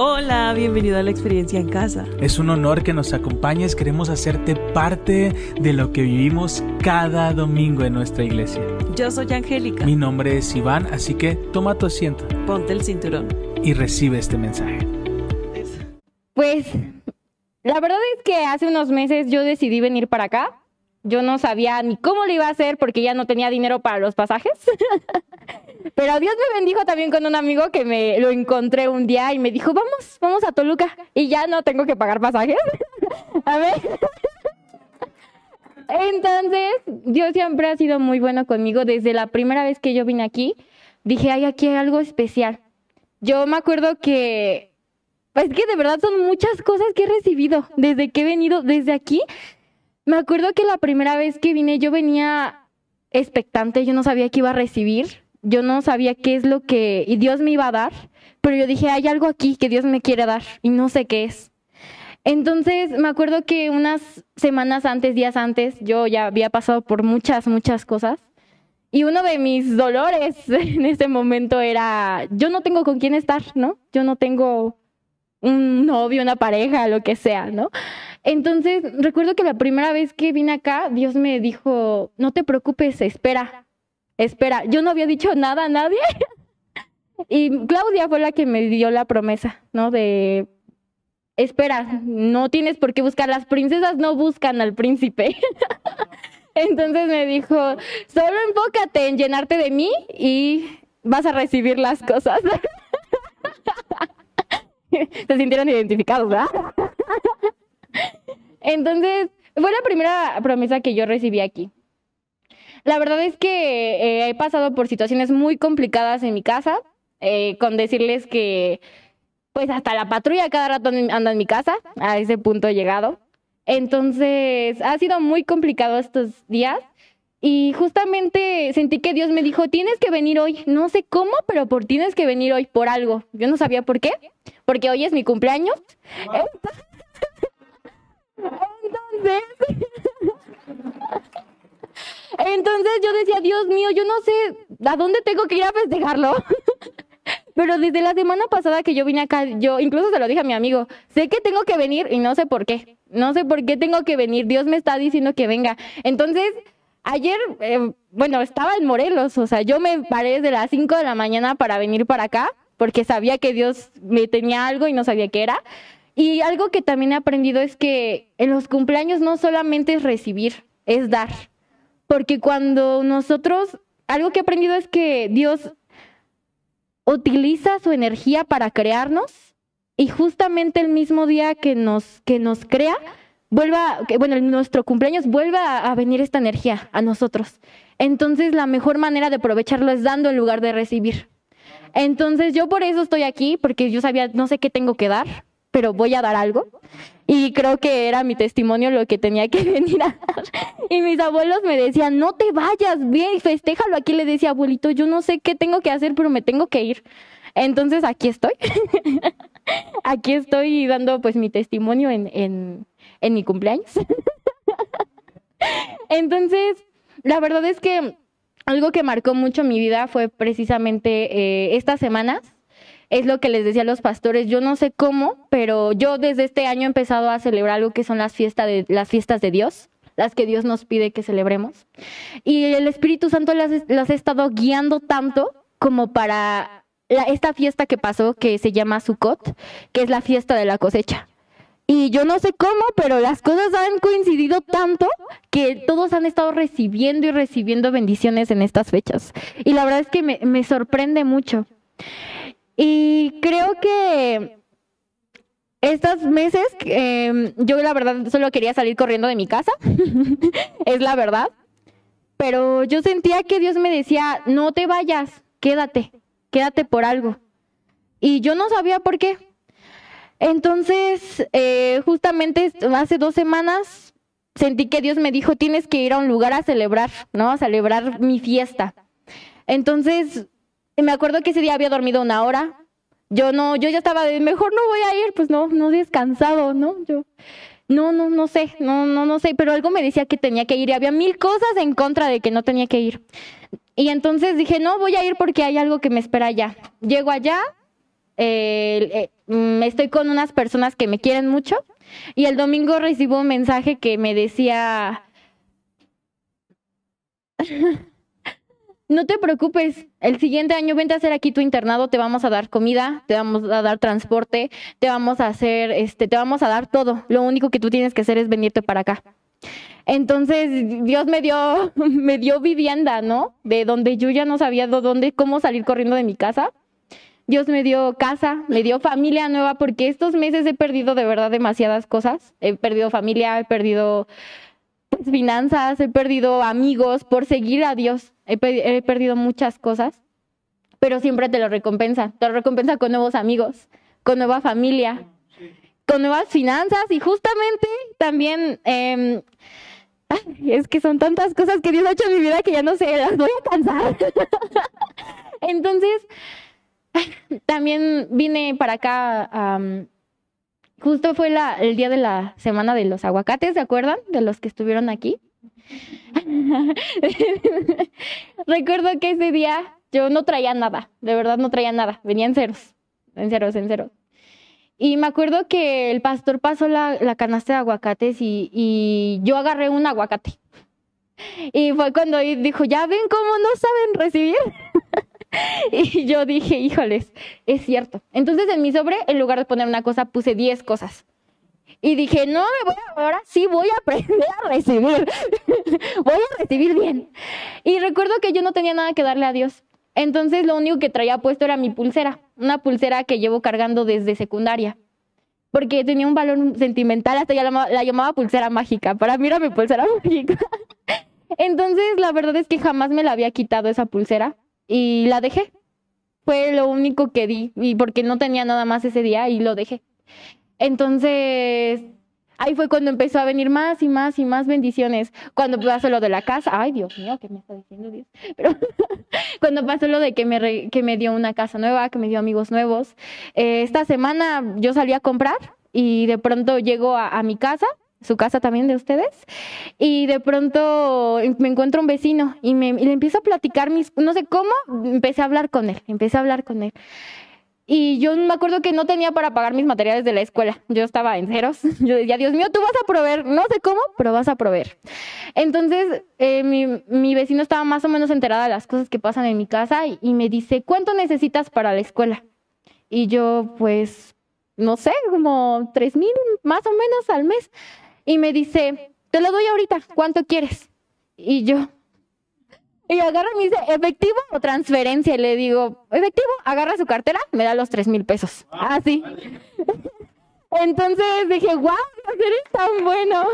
Hola, bienvenido a la experiencia en casa. Es un honor que nos acompañes, queremos hacerte parte de lo que vivimos cada domingo en nuestra iglesia. Yo soy Angélica. Mi nombre es Iván, así que toma tu asiento. Ponte el cinturón. Y recibe este mensaje. Pues la verdad es que hace unos meses yo decidí venir para acá. Yo no sabía ni cómo lo iba a hacer porque ya no tenía dinero para los pasajes. Pero Dios me bendijo también con un amigo que me lo encontré un día y me dijo, vamos, vamos a Toluca. Y ya no tengo que pagar pasajes. a ver. Entonces, Dios siempre ha sido muy bueno conmigo. Desde la primera vez que yo vine aquí, dije, ay, aquí hay algo especial. Yo me acuerdo que, pues que de verdad son muchas cosas que he recibido desde que he venido, desde aquí. Me acuerdo que la primera vez que vine yo venía expectante, yo no sabía qué iba a recibir, yo no sabía qué es lo que y Dios me iba a dar, pero yo dije, hay algo aquí que Dios me quiere dar y no sé qué es. Entonces me acuerdo que unas semanas antes, días antes, yo ya había pasado por muchas, muchas cosas. Y uno de mis dolores en ese momento era, yo no tengo con quién estar, ¿no? Yo no tengo un novio, una pareja, lo que sea, ¿no? Entonces, recuerdo que la primera vez que vine acá, Dios me dijo, no te preocupes, espera, espera. Yo no había dicho nada a nadie. y Claudia fue la que me dio la promesa, ¿no? De, espera, no tienes por qué buscar, las princesas no buscan al príncipe. Entonces me dijo, solo enfócate en llenarte de mí y vas a recibir las cosas. Se sintieron identificados, ¿verdad? Entonces, fue la primera promesa que yo recibí aquí. La verdad es que eh, he pasado por situaciones muy complicadas en mi casa, eh, con decirles que, pues hasta la patrulla cada rato anda en mi casa, a ese punto he llegado. Entonces, ha sido muy complicado estos días. Y justamente sentí que Dios me dijo, tienes que venir hoy. No sé cómo, pero por tienes que venir hoy por algo. Yo no sabía por qué, porque hoy es mi cumpleaños. Entonces, entonces yo decía, Dios mío, yo no sé a dónde tengo que ir a festejarlo. Pero desde la semana pasada que yo vine acá, yo incluso se lo dije a mi amigo, sé que tengo que venir y no sé por qué. No sé por qué tengo que venir. Dios me está diciendo que venga. Entonces, ayer, eh, bueno, estaba en Morelos, o sea, yo me paré desde las 5 de la mañana para venir para acá, porque sabía que Dios me tenía algo y no sabía qué era. Y algo que también he aprendido es que en los cumpleaños no solamente es recibir, es dar. Porque cuando nosotros, algo que he aprendido es que Dios utiliza su energía para crearnos y justamente el mismo día que nos, que nos crea, vuelva, bueno, en nuestro cumpleaños vuelva a, venir esta energía a nosotros. Entonces la mejor manera de aprovecharlo es dando en lugar de recibir. Entonces yo por eso estoy aquí, porque yo sabía, no sé qué tengo que dar, pero voy a dar algo. Y creo que era mi testimonio lo que tenía que venir a dar. Y mis abuelos me decían, no te vayas, bien, festéjalo. Aquí le decía, abuelito, yo no sé qué tengo que hacer, pero me tengo que ir. Entonces aquí estoy. aquí estoy dando pues mi testimonio en, en, en mi cumpleaños. Entonces, la verdad es que algo que marcó mucho mi vida fue precisamente eh, estas semanas es lo que les decía a los pastores, yo no sé cómo, pero yo desde este año he empezado a celebrar algo que son las fiestas de, las fiestas de Dios, las que Dios nos pide que celebremos. Y el Espíritu Santo las, ha estado guiando tanto como para esta fiesta que pasó, que se llama Sukkot, que es la fiesta de la cosecha. Y yo no sé cómo, pero las cosas han coincidido tanto que todos han estado recibiendo y recibiendo bendiciones en estas fechas. Y la verdad es que me sorprende mucho. Y creo que estos meses, em, yo la verdad solo quería salir corriendo de mi casa, es la verdad, pero yo sentía que Dios me decía, no te vayas, quédate, quédate por algo. Y yo no sabía por qué. Entonces, eh, justamente hace dos semanas sentí que Dios me dijo, tienes que ir a un lugar a celebrar, ¿no? A celebrar mi fiesta. Entonces, me acuerdo que ese día había dormido una hora. Yo no, yo ya estaba de mejor no voy a ir, pues no, no descansado, ¿no? Yo no, no, no sé, no, no, no sé, pero algo me decía que tenía que ir y había mil cosas en contra de que no tenía que ir. Y entonces dije, no, voy a ir porque hay algo que me espera allá. Llego allá eh, mm, estoy con unas personas que me quieren mucho y el domingo recibo un mensaje que me decía, no te preocupes, el siguiente año vente a hacer aquí tu internado, te vamos a dar comida, te vamos a dar transporte, te vamos a hacer, este, te vamos a dar todo. Lo único que tú tienes que hacer es venirte para acá. Entonces Dios me dio, me dio vivienda, ¿no? De donde yo ya no sabía de dónde, cómo salir corriendo de mi casa. Dios me dio casa, me dio familia nueva, porque estos meses he perdido de verdad demasiadas cosas. He perdido familia, he perdido pues, finanzas, he perdido amigos por seguir a Dios. He, pe- he perdido muchas cosas, pero siempre te lo recompensa. Te lo recompensa con nuevos amigos, con nueva familia, con nuevas finanzas y justamente también... em, es que son tantas cosas que Dios ha hecho en mi vida que ya no sé, las voy a cansar. Entonces, también vine para acá, justo fue la, el día de la semana de los aguacates, ¿se acuerdan? De los que estuvieron aquí. Recuerdo que ese día yo no traía nada, de verdad no traía nada, venía en ceros, en ceros, en ceros. Y me acuerdo que el pastor pasó la, la canasta de aguacates y, y yo agarré un aguacate. Y fue cuando dijo, ya ven cómo no saben recibir. y yo dije, híjoles, es cierto. Entonces en mi sobre, en lugar de poner una cosa, puse 10 cosas. Y dije, no, me voy a, ahora sí voy a aprender a recibir. voy a recibir bien. Y recuerdo que yo no tenía nada que darle a Dios. Entonces lo único que traía puesto era mi pulsera, una pulsera que llevo cargando desde secundaria. Porque tenía un valor sentimental, hasta ya la, la llamaba pulsera mágica. Para mí era mi pulsera mágica. Entonces la verdad es que jamás me la había quitado esa pulsera y la dejé. Fue lo único que di, y porque no tenía nada más ese día y lo dejé. Entonces, ahí fue cuando empezó a venir más y más y más bendiciones. Cuando pasó lo de la casa, ay Dios mío, ¿qué me está diciendo Dios? Pero cuando pasó lo de que me, re- que me dio una casa nueva, que me dio amigos nuevos. eh, esta semana yo salí a comprar y de pronto llego a, a mi casa, su casa también de ustedes, y de pronto me encuentro un vecino y, me, le empiezo a platicar mis, no sé cómo, empecé a hablar con él, empecé a hablar con él. Y yo me acuerdo que no tenía para pagar mis materiales de la escuela. Yo estaba en ceros. Yo decía, Dios mío, tú vas a proveer. No sé cómo, pero vas a proveer. Entonces, eh, mi, mi vecino estaba más o menos enterada de las cosas que pasan en mi casa y, y me dice, ¿cuánto necesitas para la escuela? Y yo, pues, no sé, como tres mil más o menos al mes. Y me dice, te lo doy ahorita, ¿cuánto quieres? Y yo, y agarra y me dice, ¿efectivo o transferencia? Y le digo, efectivo, agarra su cartera, me da los tres mil pesos. Así. Entonces dije, wow, eres tan bueno.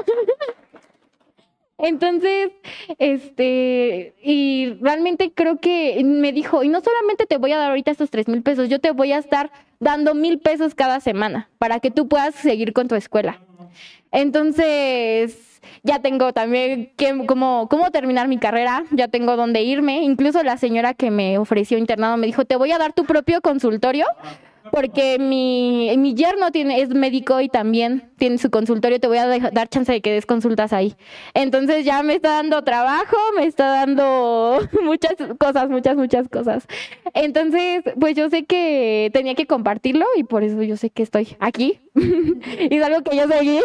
Entonces, este, y realmente creo que me dijo, y no solamente te voy a dar ahorita estos tres mil pesos, yo te voy a estar dando mil pesos cada semana para que tú puedas seguir con tu escuela. Entonces, ya tengo también que, cómo, cómo terminar mi carrera, ya tengo dónde irme. Incluso la señora que me ofreció internado me dijo, te voy a dar tu propio consultorio porque mi, mi yerno tiene, es médico y también tiene su consultorio, te voy a deja- dar chance de que des consultas ahí. Entonces ya me está dando trabajo, me está dando muchas cosas, muchas, muchas cosas. Entonces, pues yo sé que tenía que compartirlo y por eso yo sé que estoy aquí. y es algo que yo seguí.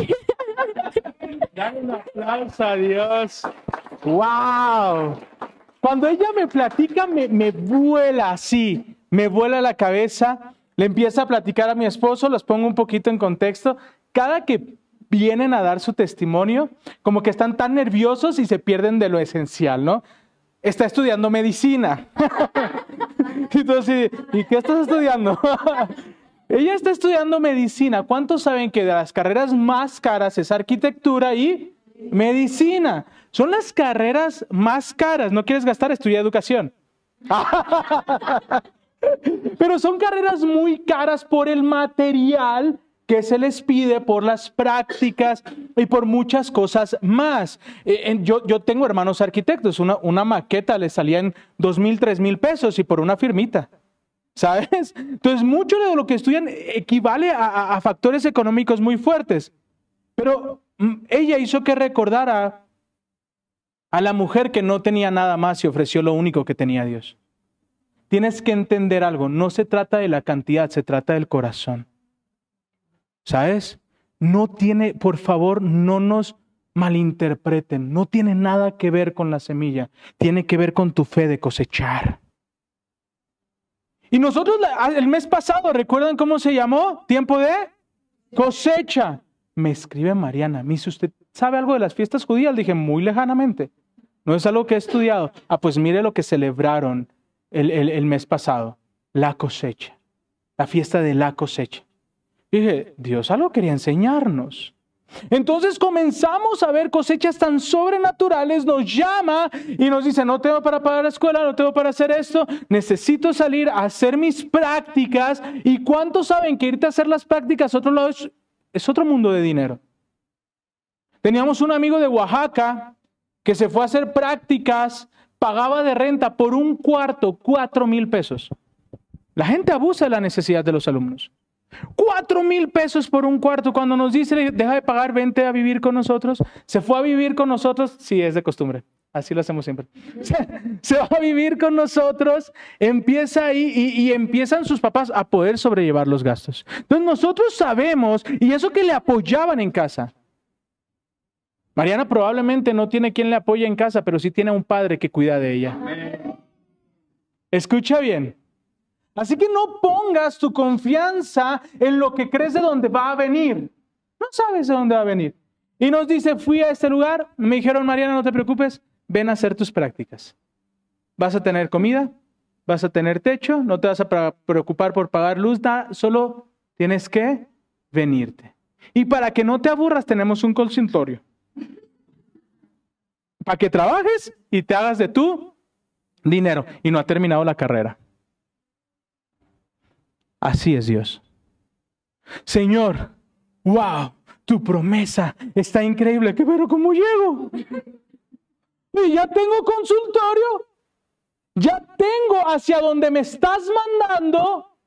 Dale un aplauso a Dios. ¡Wow! Cuando ella me platica, me, me vuela así, me vuela la cabeza. Le empieza a platicar a mi esposo, los pongo un poquito en contexto. Cada que vienen a dar su testimonio, como que están tan nerviosos y se pierden de lo esencial, ¿no? Está estudiando medicina. y tú así, ¿y qué estás estudiando? Ella está estudiando medicina. ¿Cuántos saben que de las carreras más caras es arquitectura y medicina? Son las carreras más caras. ¿No quieres gastar? Estudia educación. Pero son carreras muy caras por el material que se les pide, por las prácticas y por muchas cosas más. Eh, yo, yo tengo hermanos arquitectos, una, una maqueta salía en dos mil, tres mil pesos y por una firmita. ¿Sabes? Entonces, mucho de lo que estudian equivale a, a- a factores económicos muy fuertes. Pero mm, ella hizo que recordara a la mujer que no tenía nada más y ofreció lo único que tenía Dios. Tienes que entender algo. No se trata de la cantidad, se trata del corazón. ¿Sabes? No tiene, por favor, no nos malinterpreten. No tiene nada que ver con la semilla. Tiene que ver con tu fe de cosechar. Y nosotros el mes pasado, ¿recuerdan cómo se llamó? Tiempo de cosecha. Me escribe Mariana, me dice, ¿usted sabe algo de las fiestas judías? Le dije, muy lejanamente. No es algo que he estudiado. Ah, pues mire lo que celebraron el, mes pasado. La cosecha. La fiesta de la cosecha. dije, Dios algo quería enseñarnos. Entonces comenzamos a ver cosechas tan sobrenaturales, nos llama y nos dice, no tengo para pagar la escuela, no tengo para hacer esto, necesito salir a hacer mis prácticas. ¿Y cuántos saben que irte a hacer las prácticas otro lado es otro mundo de dinero? Teníamos un amigo de Oaxaca que se fue a hacer prácticas, pagaba de renta por un cuarto cuatro mil pesos. La gente abusa de la necesidad de los alumnos. Cuatro mil pesos por un cuarto. Cuando nos dice, deja de pagar, vente a vivir con nosotros. Se fue a vivir con nosotros. Sí, es de costumbre. Así lo hacemos siempre. Se, va a vivir con nosotros, empieza ahí y, y, empiezan sus papás a poder sobrellevar los gastos. Entonces nosotros sabemos, y eso que le apoyaban en casa. Mariana probablemente no tiene quien le apoye en casa, pero sí tiene un padre que cuida de ella. Escucha bien. Así que no pongas tu confianza en lo que crees de dónde va a venir. No sabes de dónde va a venir. Y nos dice, fui a este lugar, me dijeron, Mariana, no te preocupes, ven a hacer tus prácticas. Vas a tener comida, vas a tener techo, no te vas a preocupar por pagar luz, nada, solo tienes que venirte. Y para que no te aburras, tenemos un consultorio. Para que trabajes y te hagas de tu dinero. Y no ha terminado la carrera. Así es Dios. Señor, wow, tu promesa está increíble. ¿Qué pero cómo llego? Y ya tengo consultorio. Ya tengo hacia donde me estás mandando.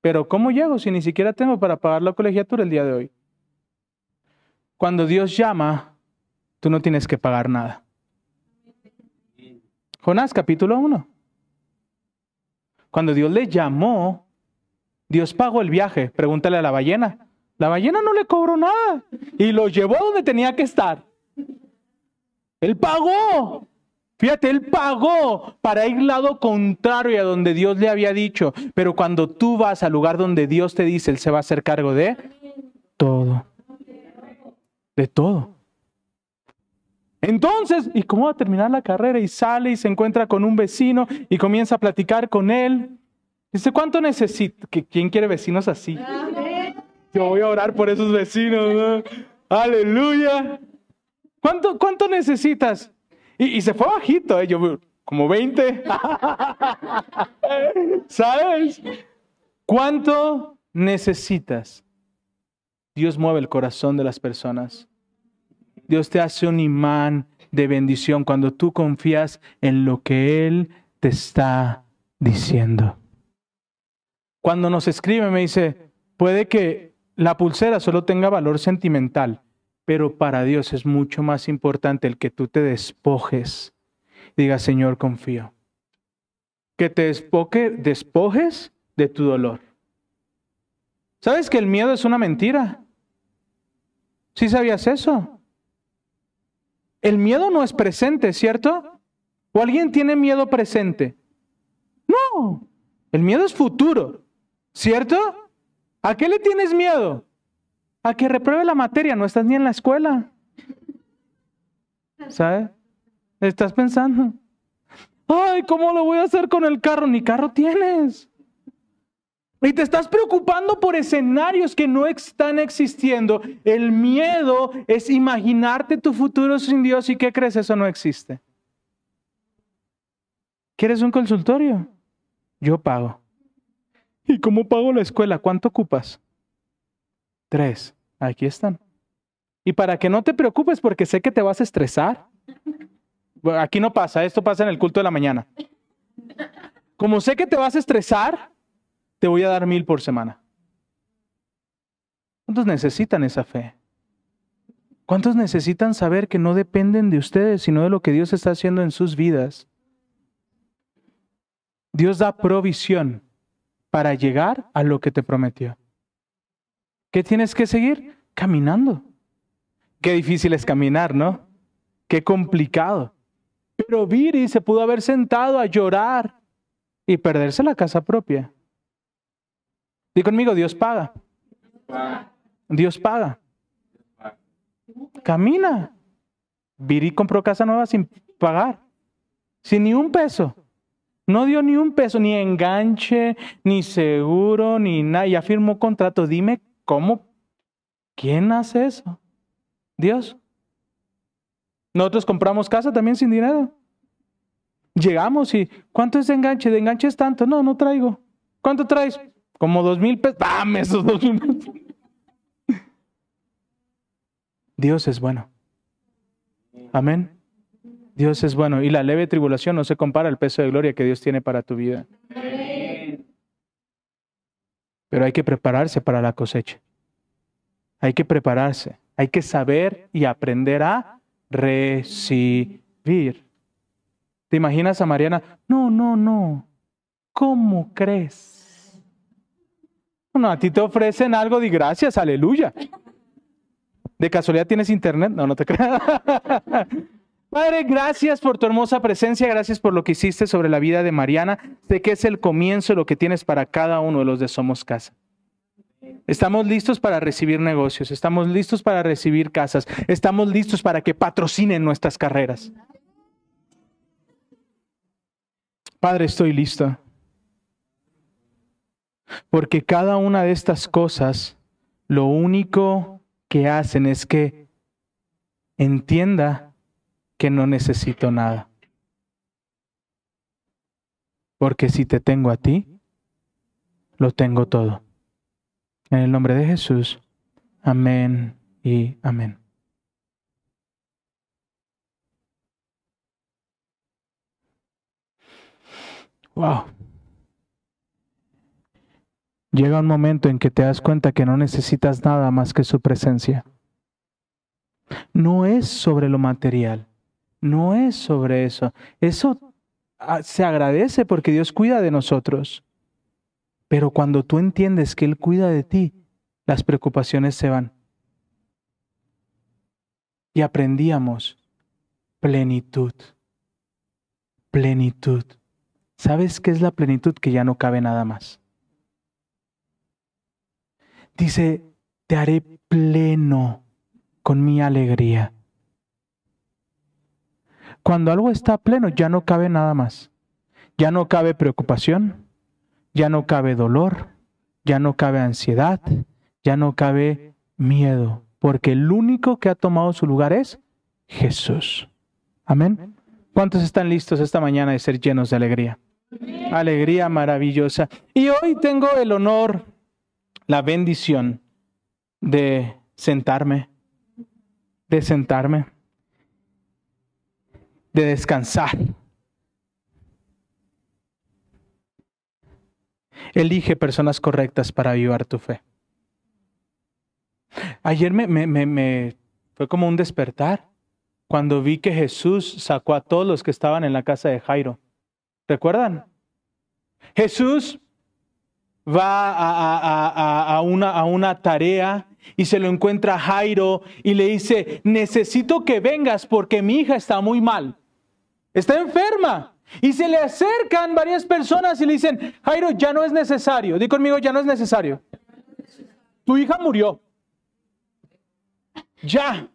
Pero ¿cómo llego si ni siquiera tengo para pagar la colegiatura el día de hoy? Cuando Dios llama, tú no tienes que pagar nada. Jonás capítulo 1. Cuando Dios le llamó, Dios pagó el viaje. Pregúntale a la ballena. La ballena no le cobró nada y lo llevó donde tenía que estar. Él pagó. Fíjate, él pagó para ir lado contrario a donde Dios le había dicho. Pero cuando tú vas al lugar donde Dios te dice, Él se va a hacer cargo de todo. De todo. Entonces, ¿y cómo va a terminar la carrera? Y sale y se encuentra con un vecino y comienza a platicar con él. Dice, ¿cuánto necesito? ¿Quién quiere vecinos así? Yo voy a orar por esos vecinos. Aleluya. ¿Cuánto, ¿Cuánto necesitas? Y, se fue bajito, ¿eh? yo como 20. ¿Sabes? ¿Cuánto necesitas? Dios mueve el corazón de las personas. Dios te hace un imán de bendición cuando tú confías en lo que Él te está diciendo. Cuando nos escribe me dice, puede que la pulsera solo tenga valor sentimental, pero para Dios es mucho más importante el que tú te despojes. Diga, Señor, confío. Que te despoque, despojes de tu dolor. ¿Sabes que el miedo es una mentira? ¿Sí sabías eso? El miedo no es presente, ¿cierto? ¿O alguien tiene miedo presente? No, el miedo es futuro, ¿cierto? ¿A qué le tienes miedo? A que repruebe la materia, no estás ni en la escuela. ¿Sabes? Estás pensando, ay, ¿cómo lo voy a hacer con el carro? Ni carro tienes. Y te estás preocupando por escenarios que no están existiendo. El miedo es imaginarte tu futuro sin Dios y ¿qué crees? Eso no existe. ¿Quieres un consultorio? Yo pago. ¿Y cómo pago la escuela? ¿Cuánto ocupas? Tres. Aquí están. Y para que no te preocupes porque sé que te vas a estresar. Aquí no pasa, esto pasa en el culto de la mañana. Como sé que te vas a estresar, te voy a dar mil por semana. ¿Cuántos necesitan esa fe? ¿Cuántos necesitan saber que no dependen de ustedes, sino de lo que Dios está haciendo en sus vidas? Dios da provisión para llegar a lo que te prometió. ¿Qué tienes que seguir? Caminando. Qué difícil es caminar, ¿no? Qué complicado. Pero Viri se pudo haber sentado a llorar y perderse la casa propia. Dí conmigo, Dios paga. Dios paga. Camina. Viri compró casa nueva sin pagar, sin ni un peso. No dio ni un peso, ni enganche, ni seguro, ni nada. Ya firmó contrato. Dime cómo, ¿quién hace eso? Dios. Nosotros compramos casa también sin dinero. Llegamos y, ¿cuánto es de enganche? De enganche es tanto. No, no traigo. ¿Cuánto traes? Como dos mil pesos. Dame esos dos mil pesos. Dios es bueno. Amén. Dios es bueno. Y la leve tribulación no se compara al peso de gloria que Dios tiene para tu vida. Pero hay que prepararse para la cosecha. Hay que prepararse. Hay que saber y aprender a recibir. ¿Te imaginas a Mariana? No, no, no. ¿Cómo crees? No, a ti te ofrecen algo de gracias, aleluya. ¿De casualidad tienes internet? No, no te creas. Padre, gracias por tu hermosa presencia, gracias por lo que hiciste sobre la vida de Mariana. Sé que es el comienzo de lo que tienes para cada uno de los de Somos Casa. Estamos listos para recibir negocios, estamos listos para recibir casas, estamos listos para que patrocinen nuestras carreras. Padre, estoy listo. Porque cada una de estas cosas, lo único que hacen es que entienda que no necesito nada. Porque si te tengo a ti, lo tengo todo. En el nombre de Jesús. Amén y amén. Wow. Llega un momento en que te das cuenta que no necesitas nada más que su presencia. No es sobre lo material, no es sobre eso. Eso ah, se agradece porque Dios cuida de nosotros. Pero cuando tú entiendes que Él cuida de ti, las preocupaciones se van. Y aprendíamos plenitud. Plenitud. ¿Sabes qué es la plenitud? Que ya no cabe nada más. Dice, te haré pleno con mi alegría. Cuando algo está pleno, ya no cabe nada más. Ya no cabe preocupación, ya no cabe dolor, ya no cabe ansiedad, ya no cabe miedo, porque el único que ha tomado su lugar es Jesús. Amén. ¿Cuántos están listos esta mañana de ser llenos de alegría? Alegría maravillosa. Y hoy tengo el honor, la bendición de sentarme, de sentarme, de descansar Elige personas correctas para avivar tu fe. Ayer me, me, fue como un despertar cuando vi que Jesús sacó a todos los que estaban en la casa de Jairo. ¿Recuerdan? Jesús va a, a, a, una, a, una, tarea y se lo encuentra Jairo y le dice, necesito que vengas porque mi hija está muy mal. Está enferma. Y se le acercan varias personas y le dicen, Jairo, ya no es necesario. Di conmigo, ya no es necesario. Tu hija murió. Ya.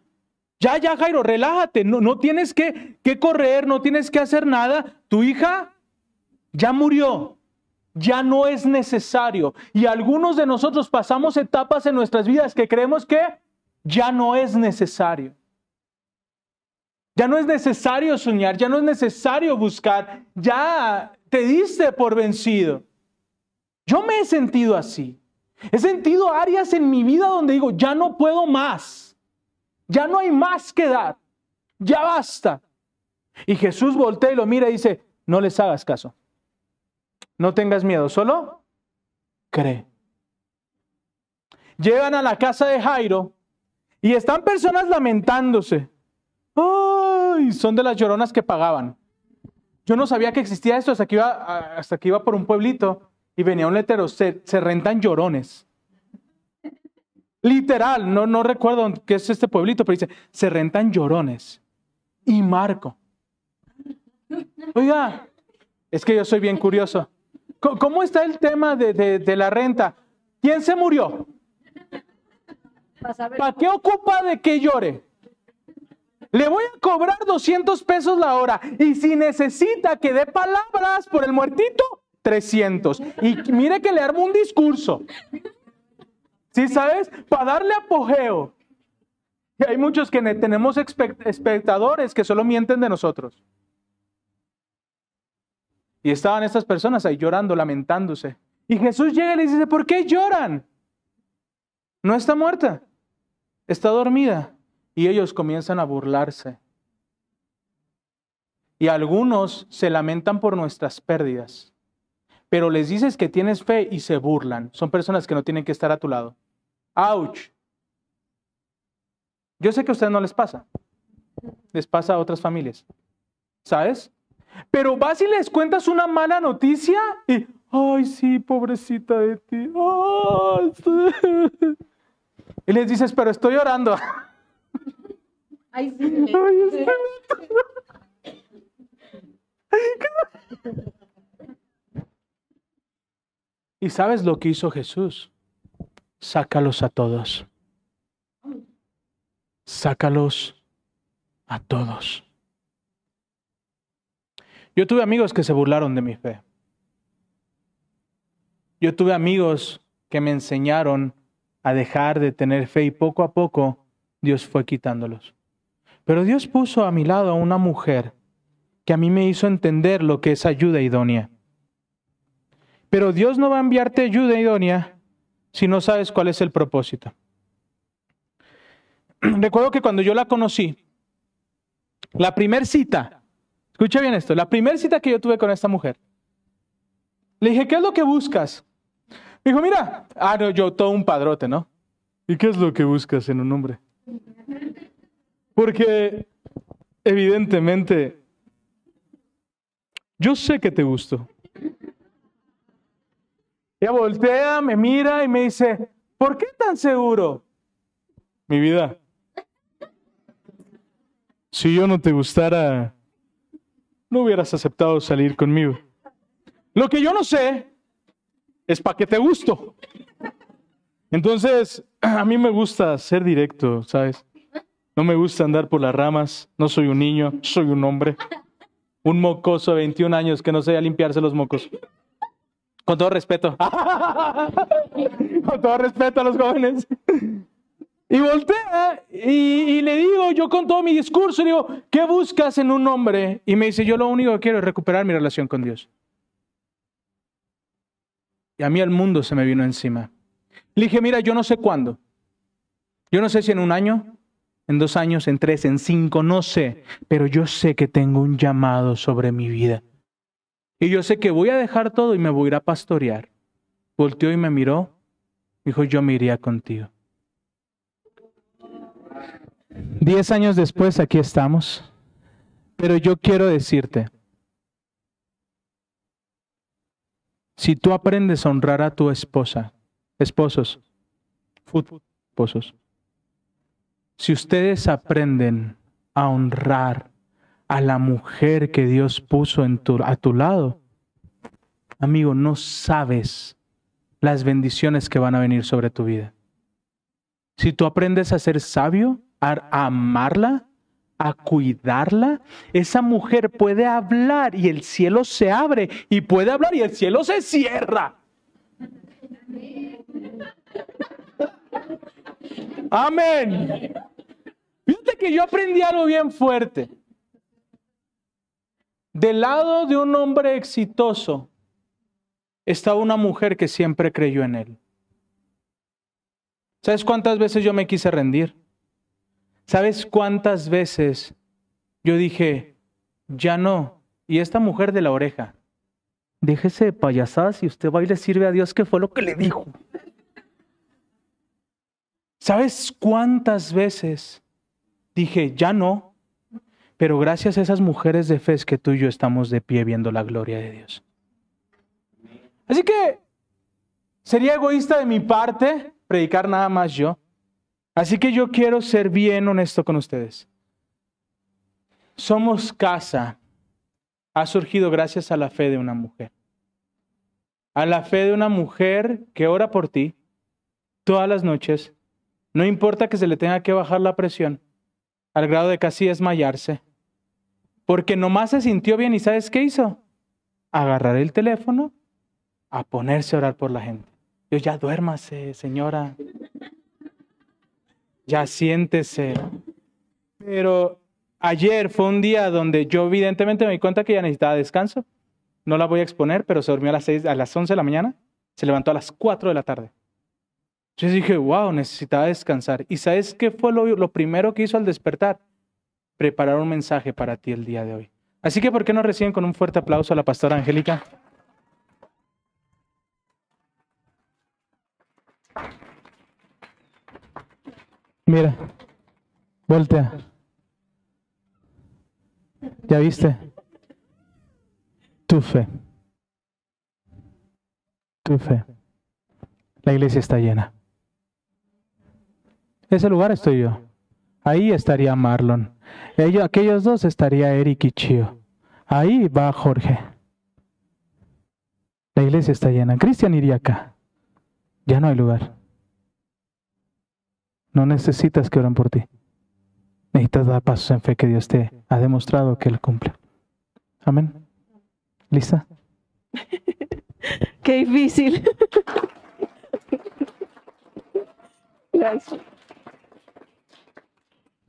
Ya, ya, Jairo, relájate. No, no tienes que, que correr, no tienes que hacer nada. Tu hija ya murió. Ya no es necesario. Y algunos de nosotros pasamos etapas en nuestras vidas que creemos que ya no es necesario. Ya no es necesario soñar, ya no es necesario buscar, ya te diste por vencido. Yo me he sentido así. He sentido áreas en mi vida donde digo, ya no puedo más. Ya no hay más que dar. Ya basta. Y Jesús voltea y lo mira y dice, no les hagas caso. No tengas miedo, solo cree. Llegan a la casa de Jairo y están personas lamentándose. ¡Ay! Son de las lloronas que pagaban. Yo no sabía que existía esto hasta que iba, hasta que iba por un pueblito y venía un letrero, se, se rentan llorones. Literal, no, no recuerdo qué es este pueblito, pero dice, se rentan llorones. Y Marco. Oiga, es que yo soy bien curioso. ¿Cómo está el tema de, de- de la renta? ¿Quién se murió? ¿Para qué ocupa de que llore? Le voy a cobrar 200 pesos la hora. Y si necesita que dé palabras por el muertito, 300. Y mire que le armo un discurso. ¿Sí sabes? Para darle apogeo. Y hay muchos que ne- tenemos espectadores que solo mienten de nosotros. Y estaban estas personas ahí llorando, lamentándose. Y Jesús llega y les dice, ¿por qué lloran? No está muerta, está dormida. Y ellos comienzan a burlarse. Y algunos se lamentan por nuestras pérdidas. Pero les dices que tienes fe y se burlan. Son personas que no tienen que estar a tu lado. ¡Auch! Yo sé que a ustedes no les pasa. Les pasa a otras familias. ¿Sabes? Pero vas y les cuentas una mala noticia y, ay, sí, pobrecita de ti. Sí". Y les dices, pero estoy llorando. Ay, sí. Ay, ¿Y sabes lo que hizo Jesús? Sácalos a todos. Sácalos a todos. Yo tuve amigos que se burlaron de mi fe. Yo tuve amigos que me enseñaron a dejar de tener fe y poco a poco Dios fue quitándolos. Pero Dios puso a mi lado a una mujer que a mí me hizo entender lo que es ayuda idónea. Pero Dios no va a enviarte ayuda idónea si no sabes cuál es el propósito. Recuerdo que cuando yo la conocí, la primer cita, escucha bien esto, la primer cita que yo tuve con esta mujer, le dije, ¿qué es lo que buscas? Me dijo, mira, ah, no, yo todo un padrote, ¿no? ¿Y qué es lo que buscas en un hombre? Porque evidentemente yo sé que te gusto. Ella voltea, me mira y me dice, ¿por qué tan seguro? Mi vida. Si yo no te gustara, no hubieras aceptado salir conmigo. Lo que yo no sé es para qué te gusto. Entonces, a mí me gusta ser directo, ¿sabes? No me gusta andar por las ramas. No soy un niño, soy un hombre. Un mocoso de 21 años que no sé limpiarse los mocos. Con todo respeto. con todo respeto a los jóvenes. Y voltea y, le digo, yo con todo mi discurso, digo, ¿qué buscas en un hombre? Y me dice, yo lo único que quiero es recuperar mi relación con Dios. Y a mí el mundo se me vino encima. Le dije, mira, yo no sé cuándo. Yo no sé si en un año, en dos años, en tres, en cinco, no sé. Pero yo sé que tengo un llamado sobre mi vida. Y yo sé que voy a dejar todo y me voy a ir a pastorear. Volteó y me miró. Dijo, yo me iría contigo. Diez años después, aquí estamos. Pero yo quiero decirte, si tú aprendes a honrar a tu esposa, esposos, esposos, si ustedes aprenden a honrar a la mujer que Dios puso en tu, a tu lado, amigo, no sabes las bendiciones que van a venir sobre tu vida. Si tú aprendes a ser sabio, a amarla, a cuidarla, esa mujer puede hablar y el cielo se abre y puede hablar y el cielo se cierra. Amén. Fíjate que yo aprendí algo bien fuerte. Del lado de un hombre exitoso estaba una mujer que siempre creyó en él. ¿Sabes cuántas veces yo me quise rendir? ¿Sabes cuántas veces yo dije, ya no? Y esta mujer de la oreja, déjese de payasadas y usted va y le sirve a Dios que fue lo que le dijo. ¿Sabes cuántas veces dije, ya no? Pero gracias a esas mujeres de fe es que tú y yo estamos de pie viendo la gloria de Dios. Así que sería egoísta de mi parte predicar nada más yo. Así que yo quiero ser bien honesto con ustedes. Somos casa. Ha surgido gracias a la fe de una mujer. A la fe de una mujer que ora por ti todas las noches. No importa que se le tenga que bajar la presión al grado de casi desmayarse. Porque nomás se sintió bien y ¿sabes qué hizo? Agarrar el teléfono a ponerse a orar por la gente. Yo ya duérmase, señora. Ya siéntese. Pero ayer fue un día donde yo evidentemente me di cuenta que ya necesitaba descanso. No la voy a exponer, pero se durmió a las, seis, a las 11 de la mañana. Se levantó a las 4 de la tarde. Yo dije, wow, necesitaba descansar. ¿Y sabes qué fue lo, lo primero que hizo al despertar? Preparar un mensaje para ti el día de hoy. Así que, ¿por qué no reciben con un fuerte aplauso a la pastora Angélica? Mira, voltea. ¿Ya viste? Tu fe. Tu fe. La iglesia está llena. Ese lugar estoy yo. Ahí estaría Marlon. Ellos, aquellos dos estaría Eric y Chio. Ahí va Jorge. La iglesia está llena. Cristian iría acá. Ya no hay lugar. No necesitas que oren por ti. Necesitas dar pasos en fe que Dios te ha demostrado que Él cumple. Amén. ¿Lista? Qué difícil. Gracias.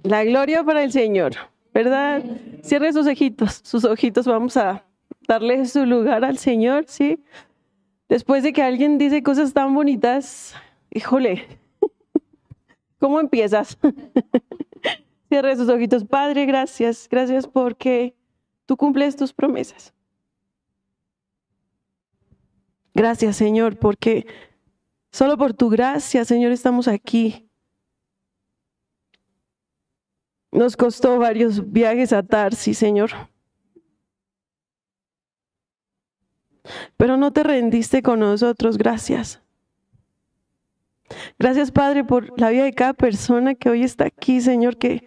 La gloria para el Señor, ¿verdad? Cierre sus ojitos, sus ojitos, vamos a darle su lugar al Señor, ¿sí? Después de que alguien dice cosas tan bonitas, híjole, ¿cómo empiezas? Cierre sus ojitos, Padre, gracias, gracias porque tú cumples tus promesas. Gracias, Señor, porque solo por tu gracia, Señor, estamos aquí. Nos costó varios viajes a Tarsi, Señor. Pero no te rendiste con nosotros, gracias. Gracias, Padre, por la vida de cada persona que hoy está aquí, Señor, que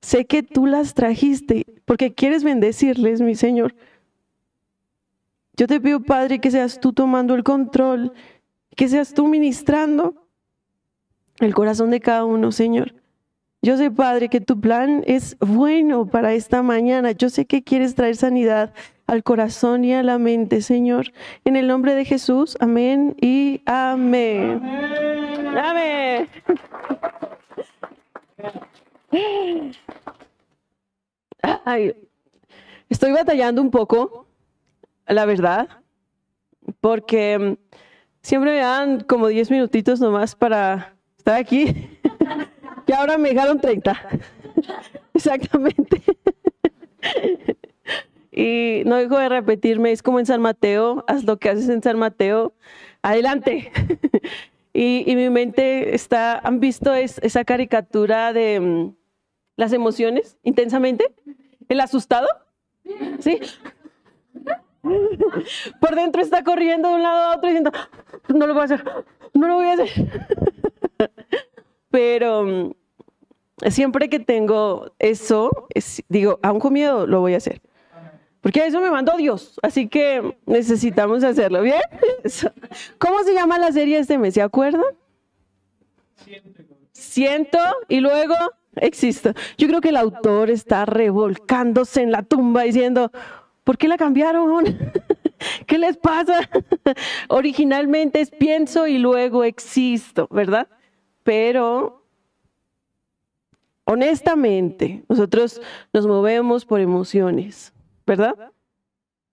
sé que tú las trajiste porque quieres bendecirles, mi Señor. Yo te pido, Padre, que seas tú tomando el control, que seas tú ministrando el corazón de cada uno, Señor. Yo sé, Padre, que tu plan es bueno para esta mañana. Yo sé que quieres traer sanidad al corazón y a la mente, Señor. En el nombre de Jesús, amén y amén. Amén. Ay, estoy batallando un poco, la verdad, porque mm, siempre me dan como 10 minutitos nomás para estar aquí. y ahora me dejaron 30. Exactamente. Y no dejo de repetirme, es como en San Mateo, haz lo que haces en San Mateo, adelante. y, y, mi mente está, ¿han visto es, esa caricatura de um, las emociones intensamente? ¿El asustado? ¿Sí? Por dentro está corriendo de un lado a otro diciendo, no lo voy a hacer, no lo voy a hacer. Pero um, siempre que tengo eso, es, digo, aún con miedo lo voy a hacer. Porque eso me mandó Dios, así que necesitamos hacerlo, ¿bien? ¿Cómo se llama la serie este mes? ¿Se acuerdan? Siento y luego existo. Yo creo que el autor está revolcándose en la tumba diciendo, ¿por qué la cambiaron? ¿Qué les pasa? Originalmente es pienso y luego existo, ¿verdad? Pero honestamente, nosotros nos movemos por emociones, ¿verdad?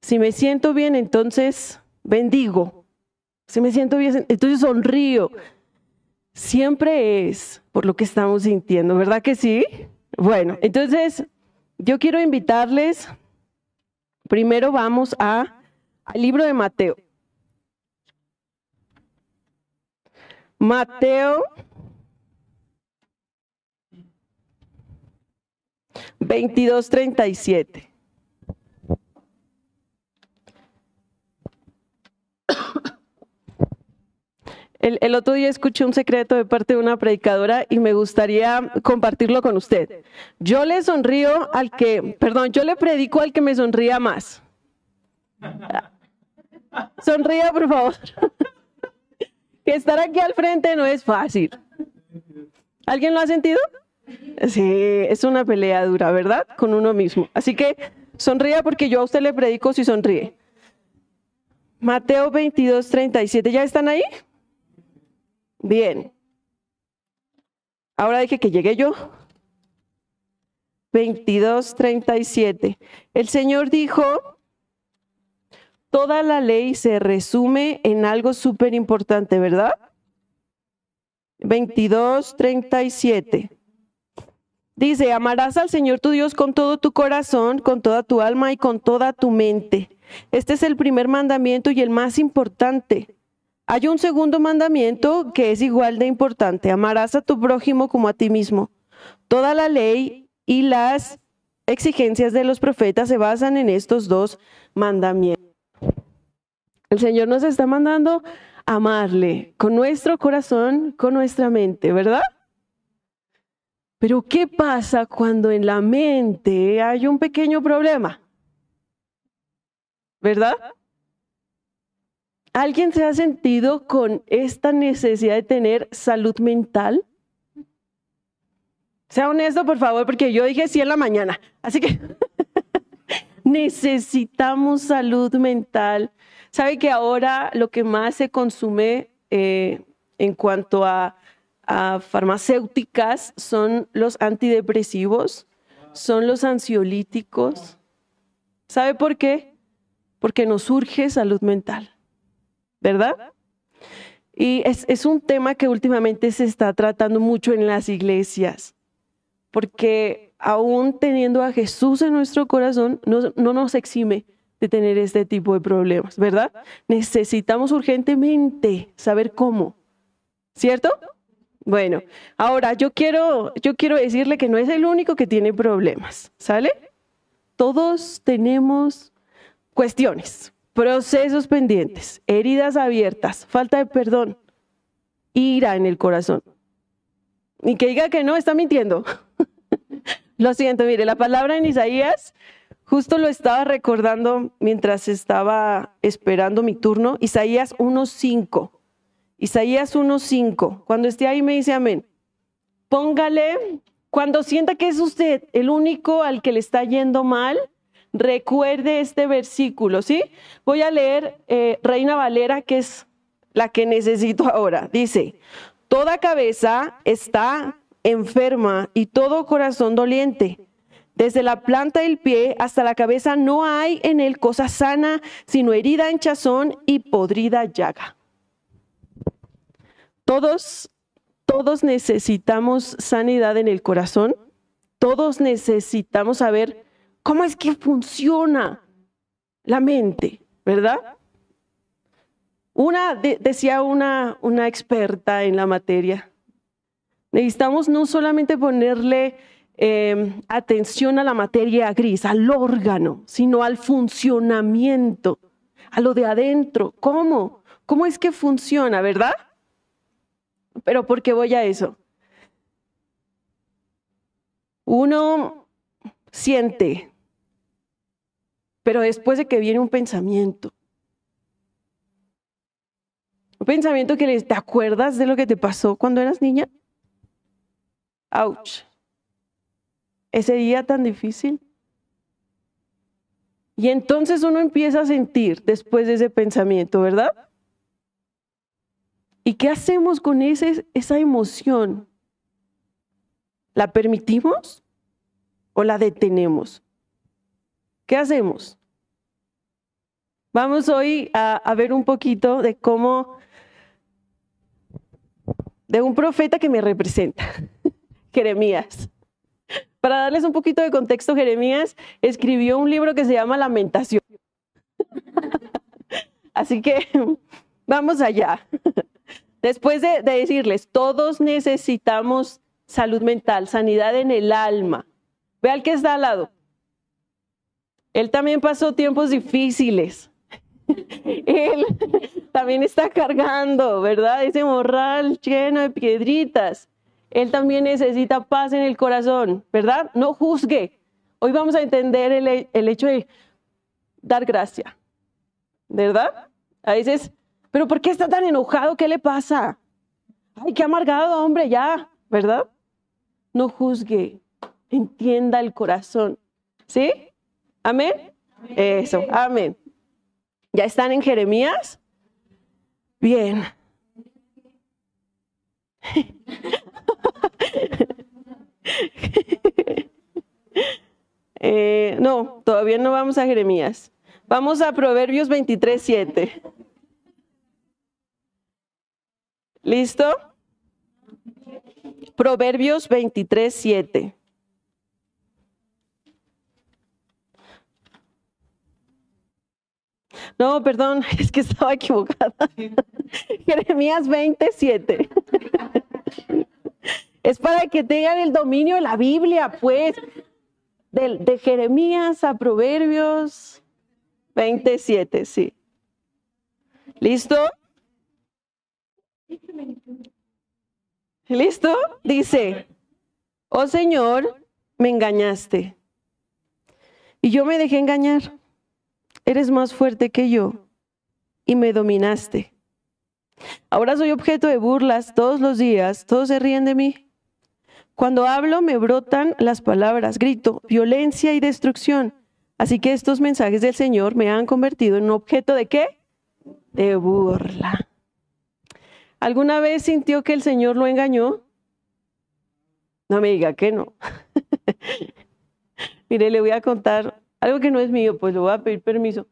Si me siento bien, entonces bendigo. Si me siento bien, entonces sonrío. Siempre es por lo que estamos sintiendo, ¿verdad que sí? Bueno, entonces yo quiero invitarles, primero vamos a, al libro de Mateo. Mateo 2237. El, otro día escuché un secreto de parte de una predicadora y me gustaría compartirlo con usted. Yo le sonrío al que, perdón, yo le predico al que me sonría más. Sonría, por favor. que estar aquí al frente no es fácil. ¿Alguien lo ha sentido? Sí, es una pelea dura, ¿verdad? Con uno mismo. Así que sonría porque yo a usted le predico si sonríe. Mateo 22, 37. ¿Ya están ahí? Bien. Ahora dije que llegué yo. 22, 37. El Señor dijo, toda la ley se resume en algo súper importante, ¿verdad? 22, 37. Dice, amarás al Señor tu Dios con todo tu corazón, con toda tu alma y con toda tu mente. Este es el primer mandamiento y el más importante. Hay un segundo mandamiento que es igual de importante. Amarás a tu prójimo como a ti mismo. Toda la ley y las exigencias de los profetas se basan en estos dos mandamientos. El Señor nos está mandando amarle con nuestro corazón, con nuestra mente, ¿verdad? Pero ¿qué pasa cuando en la mente hay un pequeño problema? ¿Verdad? ¿Alguien se ha sentido con esta necesidad de tener salud mental? Sea honesto, por favor, porque yo dije sí en la mañana. Así que necesitamos salud mental. ¿Sabe que ahora lo que más se consume eh, en cuanto a a farmacéuticas son los antidepresivos, son los ansiolíticos. ¿Sabe por qué? Porque nos surge salud mental, ¿verdad? Y es, un tema que últimamente se está tratando mucho en las iglesias, porque aún teniendo a Jesús en nuestro corazón, no, no nos exime de tener este tipo de problemas, ¿verdad? Necesitamos urgentemente saber cómo, ¿cierto? Bueno, ahora yo quiero, yo quiero decirle que no es el único que tiene problemas, ¿sale? Todos tenemos cuestiones, procesos pendientes, heridas abiertas, falta de perdón, ira en el corazón. Y que diga que no, está mintiendo. lo siento, mire, la palabra en Isaías, justo lo estaba recordando mientras estaba esperando mi turno, Isaías 1.5. Isaías 1.5. Cuando esté ahí me dice amén. Póngale, cuando sienta que es usted el único al que le está yendo mal, recuerde este versículo, ¿sí? Voy a leer eh, Reina Valera, que es la que necesito ahora. Dice, toda cabeza está enferma y todo corazón doliente. Desde la planta del pie hasta la cabeza no hay en él cosa sana, sino herida, hinchazón y podrida llaga. Todos, todos necesitamos sanidad en el corazón. Todos necesitamos saber cómo es que funciona la mente, ¿verdad? Una, decía una, una experta en la materia, necesitamos no solamente ponerle em, atención a la materia gris, al órgano, sino al funcionamiento, a lo de adentro. ¿Cómo? ¿Cómo es que funciona, verdad? Pero ¿por qué voy a eso? Uno siente, pero después de que viene un pensamiento, un pensamiento que le, ¿te acuerdas de lo que te pasó cuando eras niña? Ouch. Ese día tan difícil. Y entonces uno empieza a sentir después de ese pensamiento, ¿verdad? ¿Y qué hacemos con esa emoción? ¿La permitimos o la detenemos? ¿Qué hacemos? Vamos hoy a, ver un poquito de cómo, de un profeta que me representa, Jeremías. Para darles un poquito de contexto, Jeremías escribió un libro que se llama Lamentación. Así que vamos allá. Después de, decirles, todos necesitamos salud mental, sanidad en el alma, Ve al que está al lado. Él también pasó tiempos difíciles. Él también está cargando, ¿verdad? Ese morral lleno de piedritas. Él también necesita paz en el corazón, ¿verdad? No juzgue. Hoy vamos a entender el, el hecho de dar gracia, ¿verdad? A veces, pero ¿por qué está tan enojado? ¿Qué le pasa? Ay, qué amargado, hombre, ya, ¿verdad? No juzgue, entienda el corazón. ¿Sí? ¿Amén? Eso, amén. ¿Ya están en Jeremías? Bien. Eh, no, todavía no vamos a Jeremías. Vamos a Proverbios 23, 7. ¿Listo? Proverbios 23, 7. No, perdón, es que estaba equivocada. Jeremías 27. Es para que tengan el dominio de la Biblia, pues. De, de Jeremías a Proverbios 27, sí. ¿Listo? ¿Listo? Dice, oh Señor, me engañaste. Y yo me dejé engañar. Eres más fuerte que yo y me dominaste. Ahora soy objeto de burlas todos los días, todos se ríen de mí. Cuando hablo me brotan las palabras, grito, violencia y destrucción. Así que estos mensajes del Señor me han convertido en un objeto de qué? De burla. ¿Alguna vez sintió que el Señor lo engañó? No me diga que no. Mire, le voy a contar algo que no es mío, pues le voy a pedir permiso.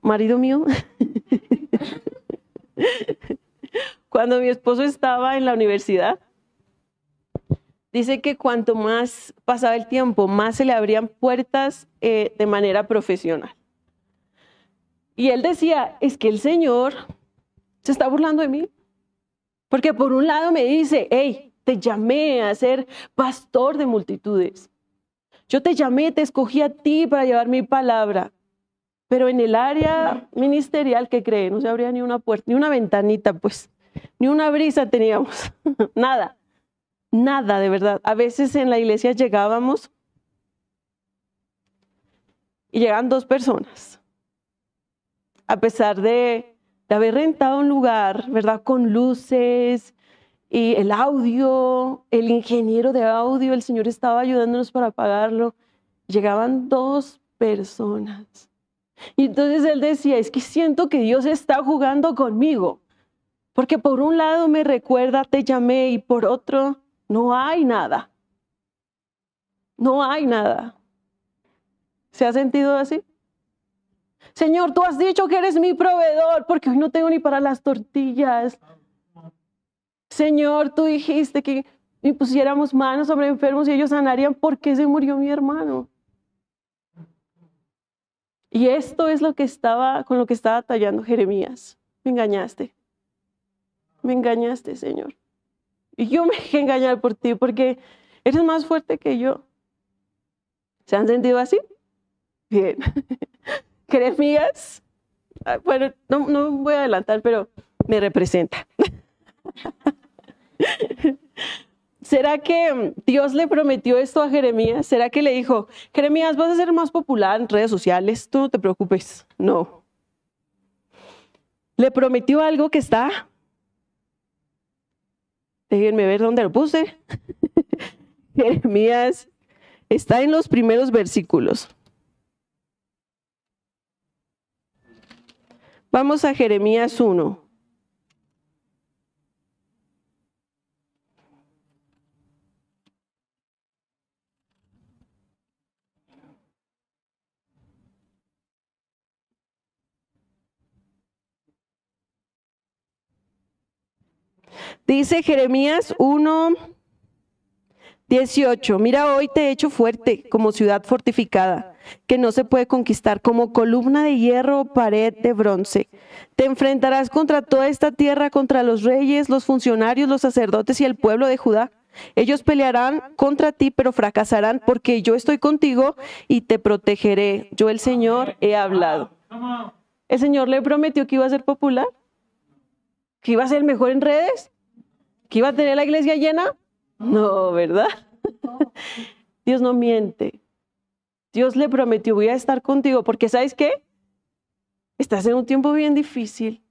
Marido mío, cuando mi esposo estaba en la universidad, dice que cuanto más pasaba el tiempo, más se le abrían puertas eh, de manera profesional. Y él decía, es que el Señor se está burlando de mí. Porque por un lado me dice, hey, te llamé a ser pastor de multitudes. Yo te llamé, te escogí a ti para llevar mi palabra. Pero en el área ministerial, ¿qué creen? No se abría ni una puerta, ni una ventanita, pues, ni una brisa teníamos, nada, nada de verdad. A veces en la iglesia llegábamos y llegaban dos personas. A pesar de, de haber rentado un lugar, ¿verdad? Con luces y el audio, el ingeniero de audio, el Señor estaba ayudándonos para pagarlo. Llegaban dos personas. Y entonces él decía, es que siento que Dios está jugando conmigo. Porque por un lado me recuerda, te llamé, y por otro, no hay nada. No hay nada. ¿Se ha sentido así? Señor, tú has dicho que eres mi proveedor porque hoy no tengo ni para las tortillas. Señor, tú dijiste que pusiéramos manos sobre enfermos y ellos sanarían. ¿Por qué se murió mi hermano? Y esto es lo que estaba, con lo que estaba tallando Jeremías. Me engañaste. Me engañaste, Señor. Y yo me dejé engañar por ti porque eres más fuerte que yo. ¿Se han sentido así? Bien. Jeremías, ah, bueno, no, no voy a adelantar, pero me representa. ¿Será que Dios le prometió esto a Jeremías? ¿Será que le dijo, Jeremías, vas a ser más popular en redes sociales? Tú no te preocupes. No. Le prometió algo que está. Déjenme ver dónde lo puse. Jeremías está en los primeros versículos. Vamos a Jeremías 1. Dice Jeremías 1, 18, mira hoy te he hecho fuerte como ciudad fortificada, que no se puede conquistar, como columna de hierro o pared de bronce. Te enfrentarás contra toda esta tierra, contra los reyes, los funcionarios, los sacerdotes y el pueblo de Judá. Ellos pelearán contra ti, pero fracasarán porque yo estoy contigo y te protegeré. Yo el Señor he hablado. ¿El Señor le prometió que iba a ser popular? ¿Que iba a ser mejor en redes? ¿Que iba a tener la iglesia llena? No, ¿verdad? Dios no miente. Dios le prometió, voy a estar contigo, porque ¿sabes qué? Estás en un tiempo bien difícil.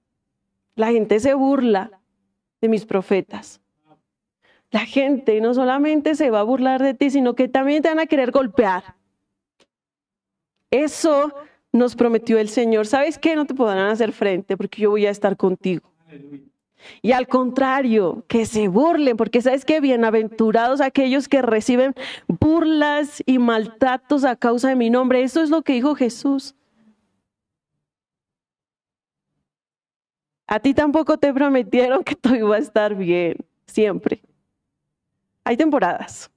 La gente se burla de mis profetas. La gente no solamente se va a burlar de ti, sino que también te van a querer golpear. Eso nos prometió el Señor. ¿Sabes qué? No te podrán hacer frente porque yo voy a estar contigo. Y al contrario, que se burlen, porque sabes qué? bienaventurados aquellos que reciben burlas y maltratos a causa de mi nombre. Eso es lo que dijo Jesús. A ti tampoco te prometieron que todo iba a estar bien, siempre. Hay temporadas.